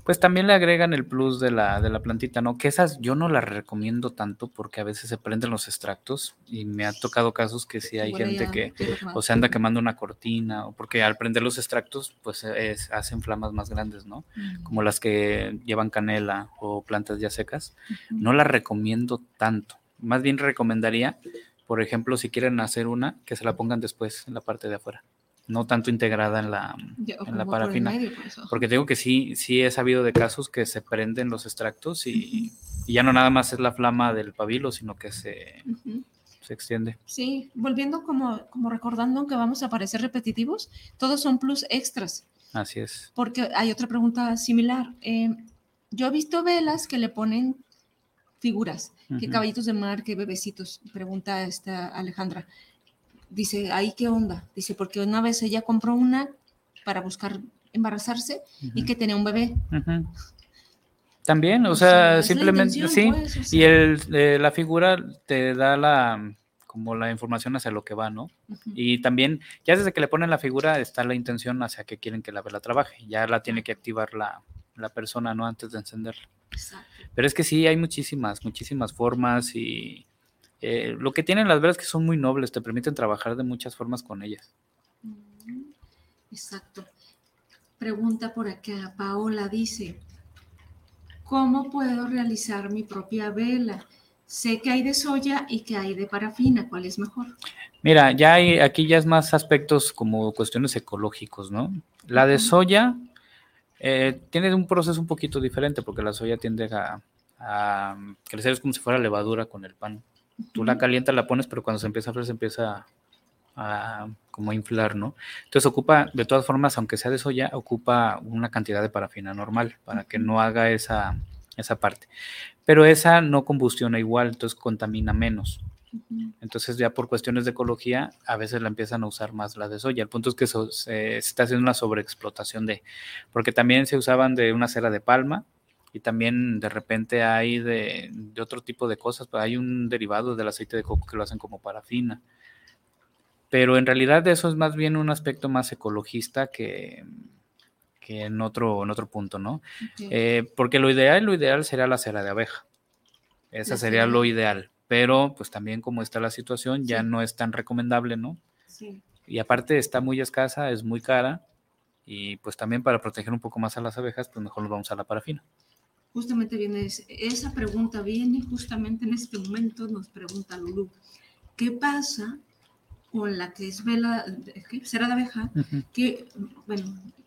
Pues también le agregan el plus de la, de la plantita, ¿no? Que esas yo no las recomiendo tanto porque a veces se prenden los extractos y me ha tocado casos que sí hay gente que o se anda quemando una cortina o porque al prender los extractos pues hacen flamas más grandes, ¿no? Como las que llevan canela o plantas ya secas. No las recomiendo tanto. Más bien recomendaría, por ejemplo, si quieren hacer una, que se la pongan después en la parte de afuera no tanto integrada en la, en la parafina. porque digo que sí, sí he sabido de casos que se prenden los extractos y, ya no nada más es la flama del pabilo, sino que se, se extiende. Sí, volviendo como, como recordando que vamos a parecer repetitivos, todos son plus extras. Así es. Porque hay otra pregunta similar. Eh, yo he visto velas que le ponen figuras, que caballitos de mar, que bebecitos, pregunta esta Alejandra dice, ahí qué onda. Dice, porque una vez ella compró una para buscar embarazarse y que tenía un bebé. También, o, sea, simplemente, sí, pues, y el, eh, la figura te da la como la información hacia lo que va, ¿no? Y también, ya desde que le ponen la figura, está la intención hacia que quieren que la vela trabaje. Ya la tiene que activar la, la persona, ¿no? Antes de encenderla. Pero es que sí, hay muchísimas, muchísimas formas y eh, lo que tienen las velas que son muy nobles, te permiten trabajar de muchas formas con ellas. Mm, exacto. Pregunta por acá, Paola dice, ¿cómo puedo realizar mi propia vela? Sé que hay de soya y que hay de parafina, ¿cuál es mejor? Mira, ya hay, aquí ya es más aspectos como cuestiones ecológicos, ¿no? La de soya eh, tiene un proceso un poquito diferente porque la soya tiende a, a crecer como si fuera levadura con el pan. Tú la calientas, la pones, pero cuando se empieza a hacer se empieza a, como a inflar, ¿no? Entonces ocupa, de todas formas, aunque sea de soya, ocupa una cantidad de parafina normal para que no haga esa, esa parte. Pero esa no combustiona igual, entonces contamina menos. Entonces ya por cuestiones de ecología a veces la empiezan a usar más la de soya. El punto es que se, está haciendo una sobreexplotación de, porque también se usaban de una cera de palma y también de repente hay de, otro tipo de cosas, pues hay un derivado del aceite de coco que lo hacen como parafina. Pero en realidad eso es más bien un aspecto más ecologista que, que en, otro, en otro punto, ¿no? Eh, porque lo ideal, lo ideal sería la cera de abeja. Esa sería lo ideal. Pero pues también como está la situación, ya no es tan recomendable, ¿no? Sí. Y aparte está muy escasa, es muy cara. Y pues también para proteger un poco más a las abejas, pues mejor nos vamos a la parafina justamente viene esa pregunta, viene justamente en este momento, nos pregunta Lulu, ¿qué pasa con la que es vela, cera de abeja? Que, bueno,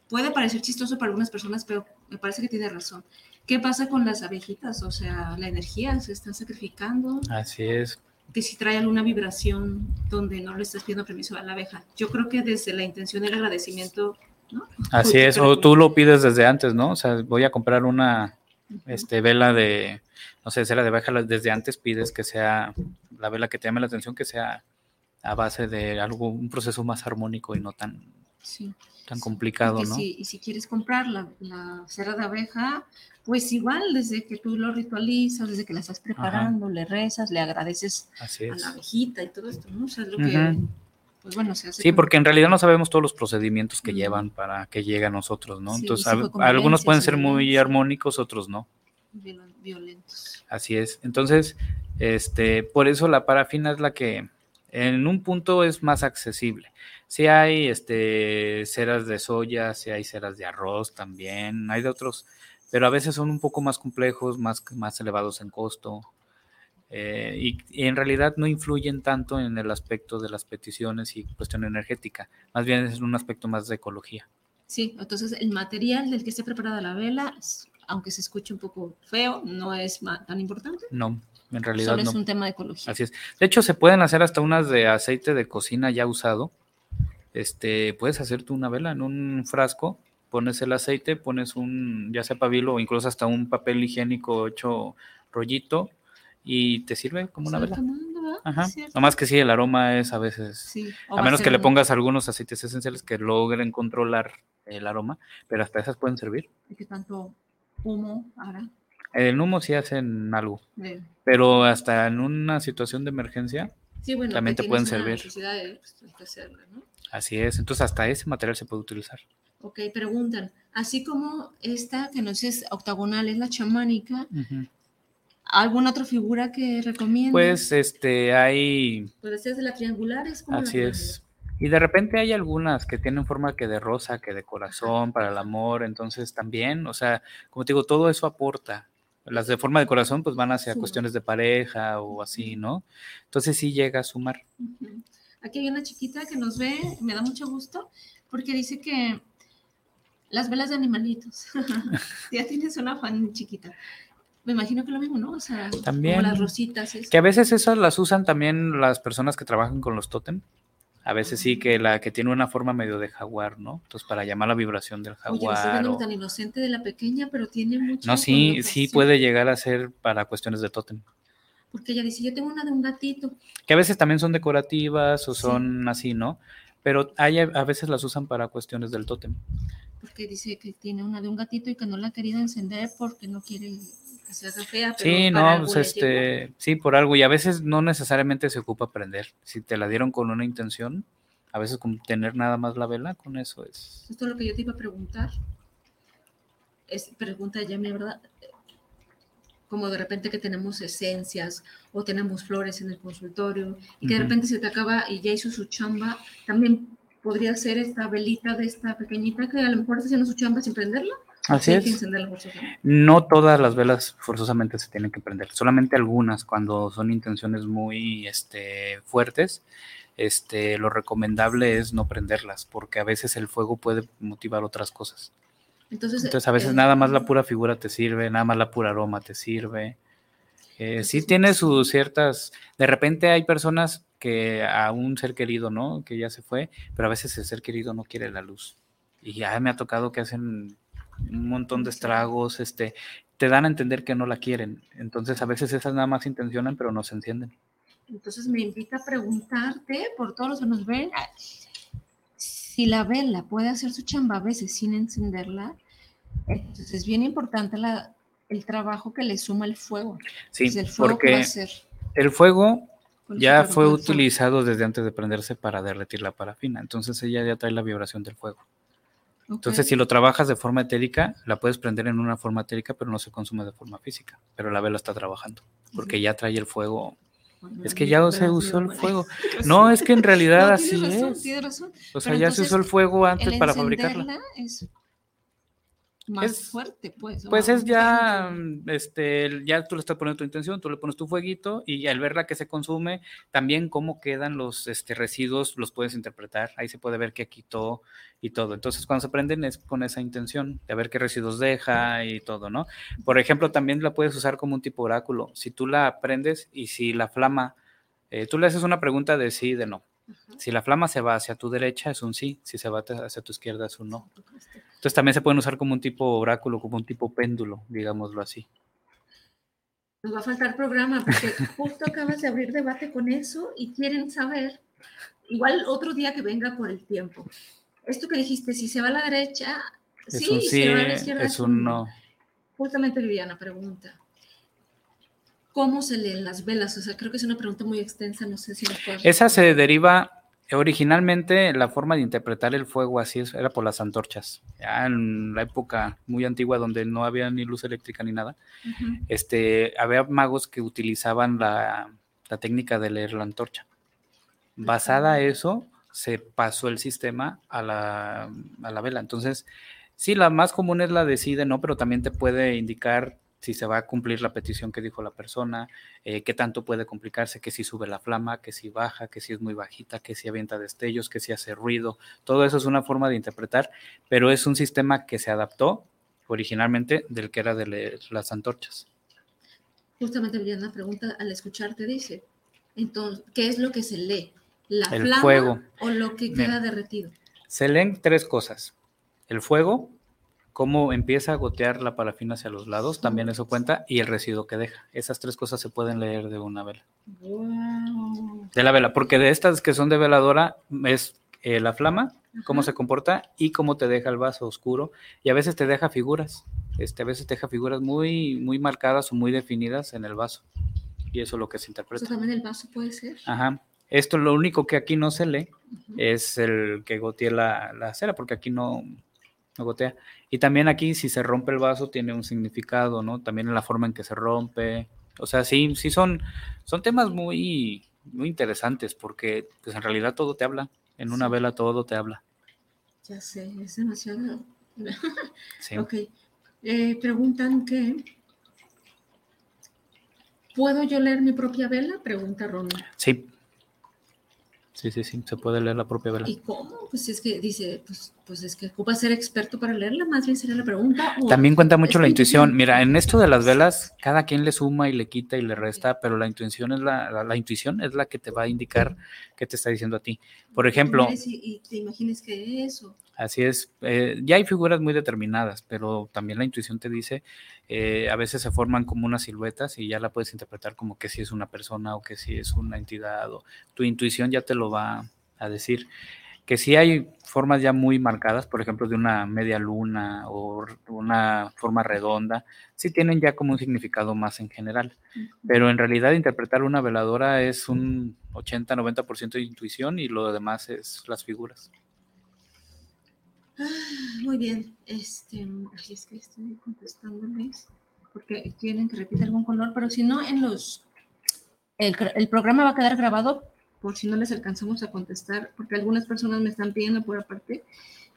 puede parecer chistoso para algunas personas, pero me parece que tiene razón. ¿Qué pasa con las abejitas? O sea, la energía se está sacrificando. Así es. Que si trae alguna vibración donde no le estás pidiendo permiso a la abeja. Yo creo que desde la intención del agradecimiento, ¿no? Así es, o tú lo pides desde antes, ¿no? O sea, voy a comprar una este, vela de, no sé, cera de baja desde antes pides que sea la vela que te llame la atención que sea a base de algo, un proceso más armónico y no tan, tan complicado, ¿no? y si quieres comprar la, cera de abeja, pues igual desde que tú lo ritualizas, desde que la estás preparando, le rezas, le agradeces a la abejita y todo esto, ¿no? O sea, lo que pues bueno, se hace sí, porque en realidad no sabemos todos los procedimientos que llevan para que llegue a nosotros, ¿no? Entonces, algunos pueden ser muy armónicos, otros no. Violentos. Así es. Entonces, este, por eso la parafina es la que en un punto es más accesible. Si hay este, ceras de soya, si hay ceras de arroz también, hay de otros, pero a veces son un poco más complejos, más, más elevados en costo. Eh, y, en realidad no influyen tanto en el aspecto de las peticiones y cuestión energética, más bien es un aspecto más de ecología. Sí, entonces el material del que esté preparada la vela, aunque se escuche un poco feo, no es tan importante. No, en realidad Solo es un tema de ecología. Así es. De hecho, se pueden hacer hasta unas de aceite de cocina ya usado. Este, puedes hacer tú una vela en un frasco, pones el aceite, pones un, ya sea pabilo o incluso hasta un papel higiénico hecho rollito y te sirve como una vela. Ajá. Nomás que sí, el aroma es a veces, a menos que le pongas algunos aceites esenciales que logren controlar el aroma, pero hasta esas pueden servir. ¿Y qué tanto humo hará? El humo sí hacen algo, pero hasta en una situación de emergencia también te pueden servir. Pues, Así es, entonces hasta ese material se puede utilizar. Ok, preguntan, así como esta que no es octagonal, es la chamánica, ¿alguna otra figura que recomiendas? Pues este, hay... Pues de la triangular es como Así es. Y de repente hay algunas que tienen forma que de rosa, que de corazón, para el amor, entonces también, o sea, como te digo, todo eso aporta. Las de forma de corazón pues van hacia cuestiones de pareja o así, ¿no? Entonces sí llega a sumar. Aquí hay una chiquita que nos ve, me da mucho gusto, porque dice que las velas de animalitos. ya tienes una fan chiquita. Me imagino que lo mismo, ¿no? O sea, también, como las rositas. Que a veces esas las usan también las personas que trabajan con los tótem. A veces sí que la que tiene una forma medio de jaguar, ¿no? Entonces para llamar la vibración del jaguar. Oye, tan inocente de la pequeña, pero tiene mucho. No, sí, sí puede llegar a ser para cuestiones de tótem. Porque ella dice, yo tengo una de un gatito. Que a veces también son decorativas o son así, ¿no? Pero hay, a veces las usan para cuestiones del tótem. Porque dice que tiene una de un gatito y que no la ha querido encender porque no quiere sí, no, pues este, sí, por algo. Y a veces no necesariamente se ocupa aprender. Si te la dieron con una intención, a veces con tener nada más la vela, con eso es. Esto es lo que yo te iba a preguntar. Es pregunta ya, mi verdad. Como de repente que tenemos esencias o tenemos flores en el consultorio y que de repente se te acaba y ya hizo su chamba, también podría ser esta velita de esta pequeñita que a lo mejor está haciendo su chamba sin prenderla. Así es. No todas las velas forzosamente se tienen que prender, solamente algunas cuando son intenciones muy este, fuertes. Este, lo recomendable es no prenderlas, porque a veces el fuego puede motivar otras cosas. Entonces, a veces nada más la pura figura te sirve, nada más la pura aroma te sirve. Eh, sí tiene sus ciertas, de repente hay personas que a un ser querido, ¿no? Que ya se fue, pero a veces el ser querido no quiere la luz. Y ya me ha tocado que hacen un montón de estragos, este, te dan a entender que no la quieren. Entonces a veces esas nada más intencionan, pero no se encienden. Entonces me invita a preguntarte, por todos los que nos ven, si la vela puede hacer su chamba a veces sin encenderla, entonces es bien importante la, el trabajo que le suma el fuego. Sí, el fuego porque el fuego ya fue utilizado desde antes de prenderse para derretir la parafina, entonces ella ya trae la vibración del fuego. Entonces, si lo trabajas de forma etérica, la puedes prender en una forma etérica, pero no se consume de forma física. Pero la vela está trabajando, porque ya trae el fuego. es que ya se usó el fuego. No, es que en realidad así es. O sea, ya se usó el fuego antes para fabricarla más fuerte, pues. Pues es ya, este, ya tú le estás poniendo tu intención, tú le pones tu fueguito y al ver la que se consume, también cómo quedan los este, residuos, los puedes interpretar. Ahí se puede ver qué quitó y todo. Entonces, cuando se prenden es con esa intención de ver qué residuos deja y todo, ¿no? Por ejemplo, también la puedes usar como un tipo oráculo. Si tú la prendes y si la flama, eh, tú le haces una pregunta de sí y de no. Si la flama se va hacia tu derecha es un sí, si se va hacia tu izquierda es un no. Entonces también se pueden usar como un tipo oráculo, como un tipo péndulo, digámoslo así. Nos va a faltar programa porque justo acabas de abrir debate con eso y quieren saber, igual otro día que venga por el tiempo. Esto que dijiste, si se va a la derecha, es sí, un sí, si se va a la izquierda, es un no. Justamente Viviana pregunta. ¿Cómo se leen las velas? O sea, creo que es una pregunta muy extensa, no sé si nos puedes Esa se deriva Originalmente la forma de interpretar el fuego así era por las antorchas. Ya en la época muy antigua donde no había ni luz eléctrica ni nada, este, había magos que utilizaban la, técnica de leer la antorcha. Basada a eso, se pasó el sistema a la, a la vela. Entonces, sí, la más común es la decide, ¿no? Pero también te puede indicar si se va a cumplir la petición que dijo la persona, eh, qué tanto puede complicarse, que si sube la flama, que si baja, que si es muy bajita, que si avienta destellos, que si hace ruido. Todo eso es una forma de interpretar, pero es un sistema que se adaptó originalmente del que era de las antorchas. Justamente una pregunta al escucharte dice, entonces, ¿qué es lo que se lee? ¿La el flama fuego. o lo que queda derretido? Se leen tres cosas. El fuego, cómo empieza a gotear la parafina hacia los lados, también eso cuenta, y el residuo que deja. Esas tres cosas se pueden leer de una vela. De la vela, porque de estas que son de veladora es eh, la flama, cómo se comporta y cómo te deja el vaso oscuro, y a veces te deja figuras, este, a veces te deja figuras muy, muy marcadas o muy definidas en el vaso, y eso es lo que se interpreta. ¿Eso también el vaso puede ser? Ajá. Esto lo único que aquí no se lee es el que gotee la, la cera, porque aquí no, no gotea. Y también aquí, si se rompe el vaso, tiene un significado, ¿no? También en la forma en que se rompe. O sea, sí, sí son, son temas muy, muy interesantes porque pues en realidad todo te habla. En una vela todo te habla. Ya sé, es demasiado. sí. Ok. Eh, preguntan que. ¿Puedo yo leer mi propia vela? Pregunta Ronald. Sí. Sí, sí, sí, se puede leer la propia vela. ¿Y cómo? Pues es que dice, pues, pues es que ocupa ser experto para leerla, más bien sería la pregunta. También cuenta mucho la intuición. Mira, en esto de las velas, cada quien le suma y le quita y le resta, pero la intuición es la, la, intuición es la que te va a indicar qué te está diciendo a ti. Por ejemplo. Y, te imagines que eso. Así es, eh, ya hay figuras muy determinadas, pero también la intuición te dice, eh, a veces se forman como unas siluetas y ya la puedes interpretar como que si es una persona o que si es una entidad, o tu intuición ya te lo va a decir. Que si hay formas ya muy marcadas, por ejemplo, de una media luna o una forma redonda, sí tienen ya como un significado más en general. Pero en realidad interpretar una veladora es un 80-90% de intuición y lo demás es las figuras. Ah, muy bien, este, es que estoy contestándoles porque quieren que repita algún color, pero si no, en los, el, el, programa va a quedar grabado por si no les alcanzamos a contestar, porque algunas personas me están pidiendo por aparte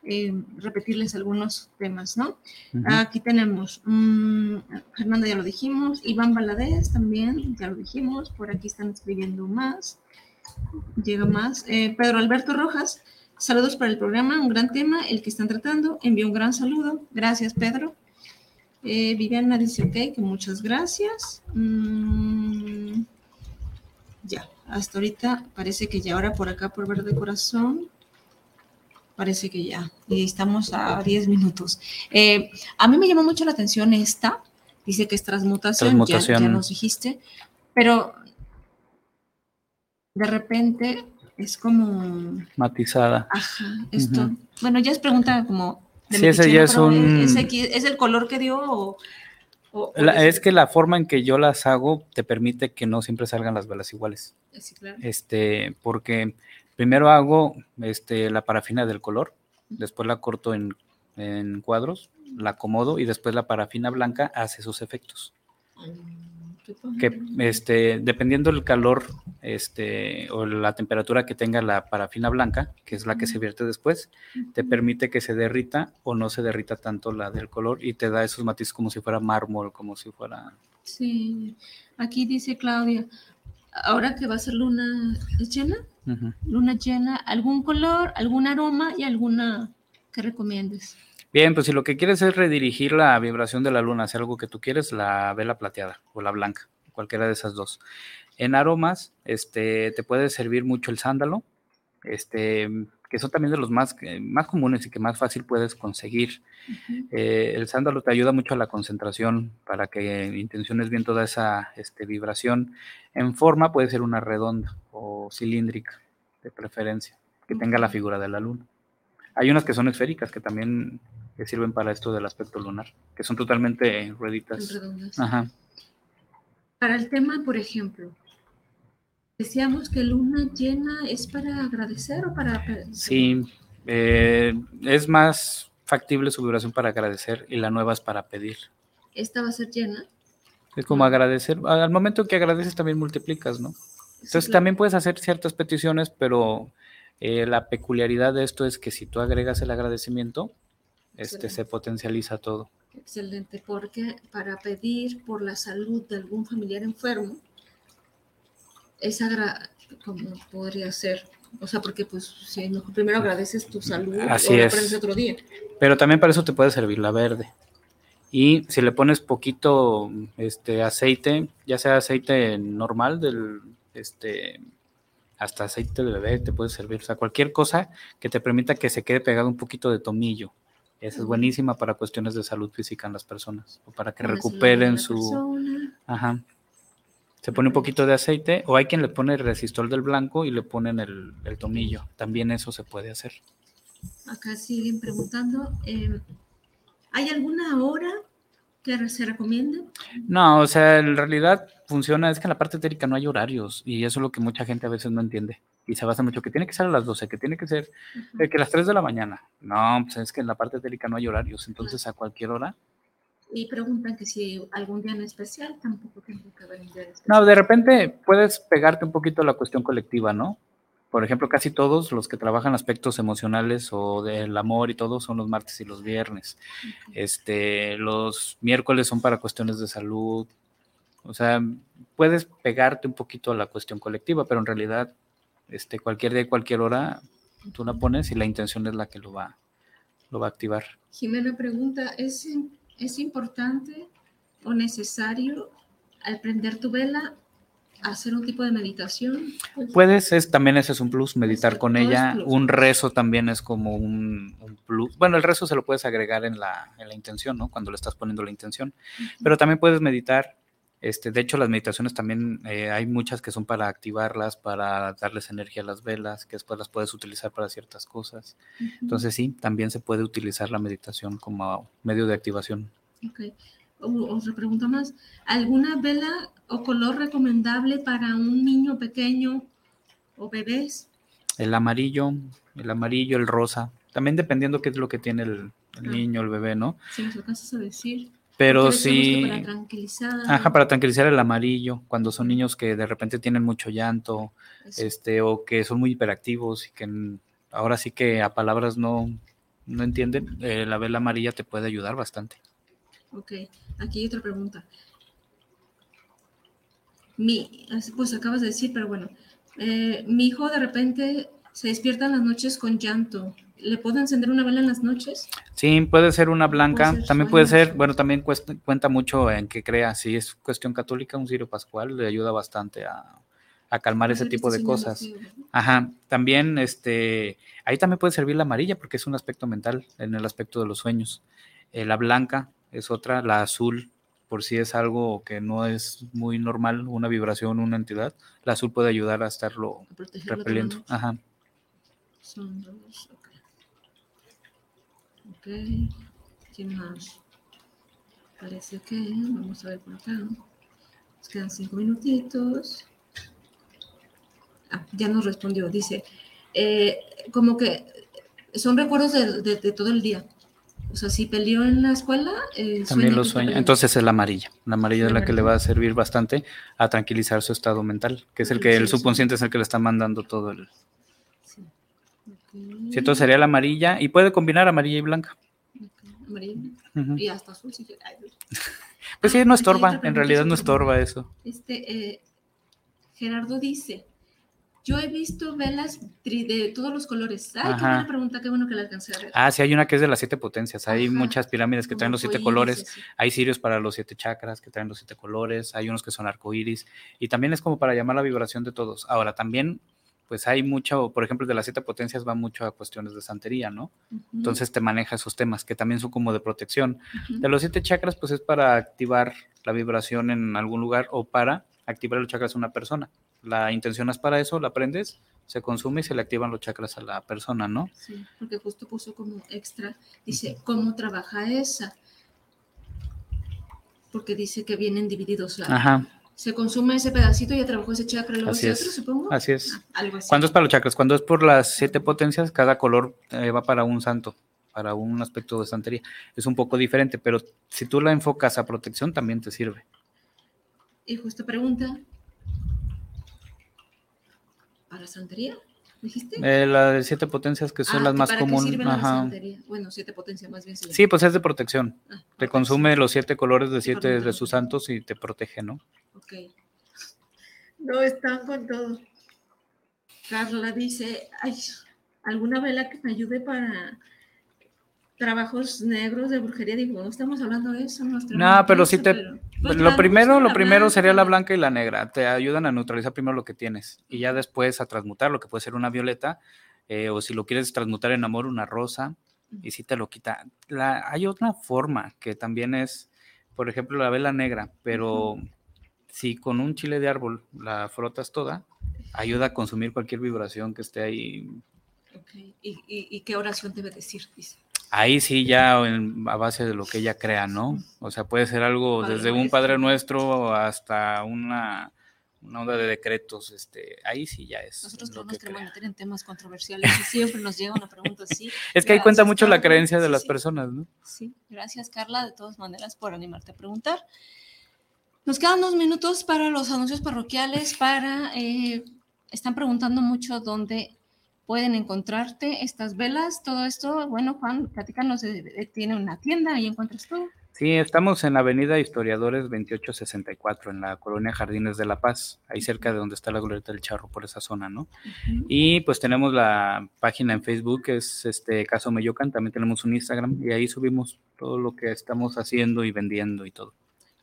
eh, repetirles algunos temas, ¿no? Aquí tenemos, um, Fernanda ya lo dijimos, Iván Valadez también, ya lo dijimos, por aquí están escribiendo más, llega más, eh, Pedro Alberto Rojas, Saludos para el programa, un gran tema, el que están tratando. Envío un gran saludo. Gracias, Pedro. Eh, Viviana dice, ok, que muchas gracias. Mm, ya, hasta ahorita parece que ya ahora por acá, por Verde Corazón, parece que ya. Y estamos a 10 minutos. Eh, a mí me llamó mucho la atención esta. Dice que es transmutación, Ya, ya nos dijiste. Pero de repente es como... Matizada. Ajá, esto. Bueno, ya es pregunta como... De sí, ese ya es un... ¿Es, el color que dio o...? es que la forma en que yo las hago te permite que no siempre salgan las velas iguales. Sí, claro. Este, porque primero hago este, la parafina del color, después la corto en, en cuadros, la acomodo y después la parafina blanca hace sus efectos que este, dependiendo del calor este, o la temperatura que tenga la parafina blanca, que es la que se vierte después, te permite que se derrita o no se derrita tanto la del color y te da esos matices como si fuera mármol, como si fuera... Sí, aquí dice Claudia, ahora que va a ser luna llena, luna llena, ¿algún color, algún aroma y alguna que recomiendes? Bien, pues si lo que quieres es redirigir la vibración de la luna hacia algo que tú quieres, la vela plateada o la blanca, cualquiera de esas dos. En aromas, este, te puede servir mucho el sándalo, este, que son también de los más, más comunes y que más fácil puedes conseguir. Eh, el sándalo te ayuda mucho a la concentración para que intenciones bien toda esa este, vibración. En forma puede ser una redonda o cilíndrica, de preferencia, que tenga la figura de la luna. Hay unas que son esféricas que también sirven para esto del aspecto lunar, que son totalmente rueditas. Ajá. Para el tema, por ejemplo, decíamos que luna llena es para agradecer o para... Sí, eh, es más factible su vibración para agradecer y la nueva es para pedir. ¿Esta va a ser llena? Es como agradecer. Al momento que agradeces también multiplicas, ¿no? Entonces también puedes hacer ciertas peticiones, pero eh, la peculiaridad de esto es que si tú agregas el agradecimiento, este se potencializa todo. Excelente, porque para pedir por la salud de algún familiar enfermo, esa como podría ser, o sea, porque pues si primero agradeces tu salud, Así es. otro día. Pero también para eso te puede servir la verde. Y si le pones poquito este aceite, ya sea aceite normal del este hasta aceite de bebé te puede servir, o sea, cualquier cosa que te permita que se quede pegado un poquito de tomillo esa es buenísima para cuestiones de salud física en las personas o para que recuperen su... Ajá. Se pone un poquito de aceite o hay quien le pone el resistol del blanco y le ponen el, tomillo. También eso se puede hacer. Acá siguen preguntando, em, ¿hay alguna hora que se recomiende? No, o sea, en realidad funciona, es que en la parte etérica no hay horarios y eso es lo que mucha gente a veces no entiende y se basa mucho que tiene que ser a las 12, que tiene que ser que a las 3 de la mañana. No, pues es que en la parte técnica no hay horarios, entonces a cualquier hora. Y preguntan que si algún día en especial, tampoco tiene que haber un día especial. No, de repente puedes pegarte un poquito a la cuestión colectiva, ¿no? Por ejemplo, casi todos los que trabajan aspectos emocionales o del amor y todo son los martes y los viernes. Este, los miércoles son para cuestiones de salud. O sea, puedes pegarte un poquito a la cuestión colectiva, pero en realidad este, cualquier día, cualquier hora, tú la pones y la intención es la que lo va, lo va a activar. Jimena pregunta, ¿es, ¿es importante o necesario al prender tu vela hacer un tipo de meditación? Puedes, es, también ese es un plus, meditar con ella. Un rezo también es como un, plus. Bueno, el rezo se lo puedes agregar en la, en la intención, ¿no? Cuando le estás poniendo la intención. Pero también puedes meditar este, de hecho, las meditaciones también eh, hay muchas que son para activarlas, para darles energía a las velas, que después las puedes utilizar para ciertas cosas. Entonces sí, también se puede utilizar la meditación como medio de activación. Ok. Otra pregunta más. ¿Alguna vela o color recomendable para un niño pequeño o bebés? El amarillo, el amarillo, el rosa. También dependiendo qué es lo que tiene el, el ah. niño, el bebé, ¿no? Si nos alcanzas a decir. Pero sí. Para tranquilizar. Ajá, para tranquilizar el amarillo, cuando son niños que de repente tienen mucho llanto, este, o que son muy hiperactivos y que ahora sí que a palabras no, no entienden, eh, la vela amarilla te puede ayudar bastante. Ok, aquí hay otra pregunta. Mi, pues acabas de decir, pero bueno, eh, mi hijo de repente se despierta en las noches con llanto. ¿Le puedo encender una vela en las noches? Sí, puede ser una blanca, también puede ser, bueno, también cuenta mucho en que crea, si es cuestión católica, un cirio pascual le ayuda bastante a, calmar ese tipo de cosas. Ajá, también, este, ahí también puede servir la amarilla porque es un aspecto mental en el aspecto de los sueños. Eh, la blanca es otra, la azul, por si es algo que no es muy normal, una vibración, una entidad, la azul puede ayudar a estarlo repeliendo. Ajá. Son dos, Ok. ¿Quién más? Parece que, vamos a ver por acá. Nos quedan cinco minutitos. Ah, ya nos respondió. Dice, eh, como que son recuerdos de, todo el día. O sea, si peleó en la escuela, eh, también lo sueña. Entonces es la amarilla. La amarilla es la que le va a servir bastante a tranquilizar su estado mental, que es el que el subconsciente es el que le está mandando todo el, Entonces sería la amarilla y puede combinar amarilla y blanca. Amarilla. Y hasta azul si Pues sí, no estorba, en realidad no estorba eso. Este, eh, Gerardo dice, yo he visto velas de todos los colores. Ay, qué buena pregunta, qué bueno que la alcancé a ver. Ah, sí, hay una que es de las siete potencias. Hay muchas pirámides que traen los siete colores. Hay cirios para los siete chakras que traen los siete colores. Hay unos que son arcoíris. Y también es como para llamar la vibración de todos. Ahora, también pues hay mucho, por ejemplo, de las siete potencias va mucho a cuestiones de santería, ¿no? Entonces te maneja esos temas que también son como de protección. De los siete chakras, pues es para activar la vibración en algún lugar o para activar los chakras a una persona. La intención es para eso, la aprendes, se consume y se le activan los chakras a la persona, ¿no? Sí, porque justo puso como extra, dice, ¿cómo trabaja esa? Porque dice que vienen divididos. Ajá se consume ese pedacito y ya trabajó ese chakra, luego así ese otro, supongo. Así es. Ah, cuando es para los chakras? Cuando es por las siete potencias, cada color eh, va para un santo, para un aspecto de santería. Es un poco diferente, pero si tú la enfocas a protección, también te sirve. Y justo pregunta, ¿para santería? ¿Dijiste? Eh, la de siete potencias que son ah, las más comunes. Bueno, siete potencias más bien. Sí, pues es de protección. Ah, te consume los siete colores de siete de sus santos y te protege, ¿no? Ok. No están con todo. Carla dice, ay, ¿alguna vela que me ayude para trabajos negros de brujería? Digo, no estamos hablando de eso. No, pero sí te... Pues, lo primero, lo primero sería la blanca y la negra. Te ayudan a neutralizar primero lo que tienes y ya después a transmutar lo que puede ser una violeta eh, o si lo quieres transmutar en amor, una rosa y si te lo quita. La, hay otra forma que también es, por ejemplo, la vela negra, pero si con un chile de árbol la frotas toda, ayuda a consumir cualquier vibración que esté ahí. Okay. ¿Y, qué oración debe decir? Ahí sí, ya a base de lo que ella crea, ¿no? O sea, puede ser algo desde un Padre Nuestro hasta una, una onda de decretos, este, ahí sí ya es. Nosotros no nos queremos meter en temas controversiales y siempre nos llega una pregunta así. es que ahí cuenta mucho la creencia de las personas, ¿no? Sí, gracias Carla, de todas maneras, por animarte a preguntar. Nos quedan dos minutos para los anuncios parroquiales, para, eh, están preguntando mucho dónde pueden encontrarte estas velas, todo esto. Bueno, Juan, platícanos, tiene una tienda, ahí encuentras todo. Sí, estamos en la avenida Historiadores 2864, en la colonia Jardines de la Paz, ahí cerca de donde está la Glorieta del Charro, por esa zona, ¿no? Y pues tenemos la página en Facebook, que es este Caso Meyocan, también tenemos un Instagram, y ahí subimos todo lo que estamos haciendo y vendiendo y todo.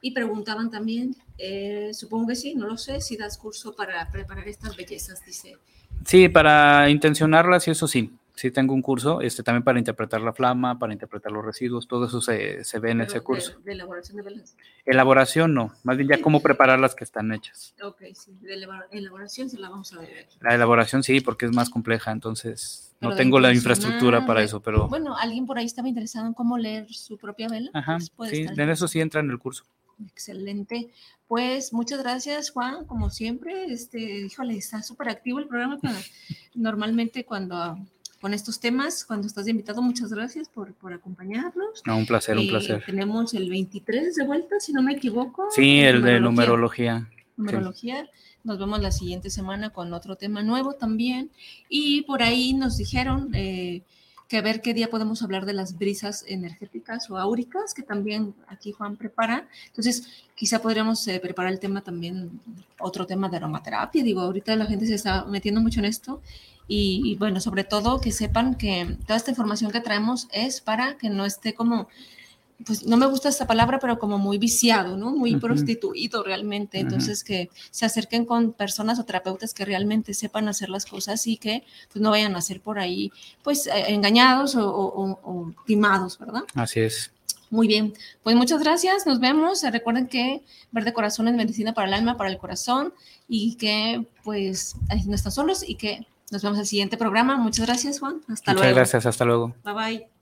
Y preguntaban también, eh, supongo que sí, no lo sé, si das curso para preparar estas bellezas, dice. Sí, para intencionarlas y eso sí, sí tengo un curso, este también para interpretar la flama, para interpretar los residuos, todo eso se, se ve en ese curso. De, elaboración de velas? Elaboración no, más bien ya cómo preparar las que están hechas. Ok, sí, de elaboración se la vamos a ver. La elaboración sí, porque es más compleja, entonces no tengo la infraestructura para eso, pero... Bueno, alguien por ahí estaba interesado en cómo leer su propia vela. Ajá, pues sí, en eso sí entra en el curso. Excelente. Pues muchas gracias, Juan, como siempre. Este, híjole, está súper activo el programa. normalmente cuando con estos temas, cuando estás invitado, muchas gracias por, por acompañarnos. un placer, un eh, placer. Tenemos el 23 de vuelta, si no me equivoco. Sí, el de numerología. Numerología. Nos vemos la siguiente semana con otro tema nuevo también. Y por ahí nos dijeron... Eh, que ver qué día podemos hablar de las brisas energéticas o áuricas, que también aquí Juan prepara. Entonces, quizá podríamos eh, preparar el tema también, otro tema de aromaterapia. Digo, ahorita la gente se está metiendo mucho en esto. Y, y bueno, sobre todo que sepan que toda esta información que traemos es para que no esté como pues no me gusta esta palabra, pero como muy viciado, ¿no? Muy prostituido realmente. Entonces, que se acerquen con personas o terapeutas que realmente sepan hacer las cosas y que pues no vayan a ser por ahí, pues, eh, engañados o, timados, ¿verdad? Así es. Muy bien, pues muchas gracias, nos vemos. Recuerden que Verde Corazón es medicina para el alma, para el corazón y que pues no están solos y que nos vemos al siguiente programa. Muchas gracias, Juan. Hasta luego. Muchas gracias, hasta luego. Bye bye.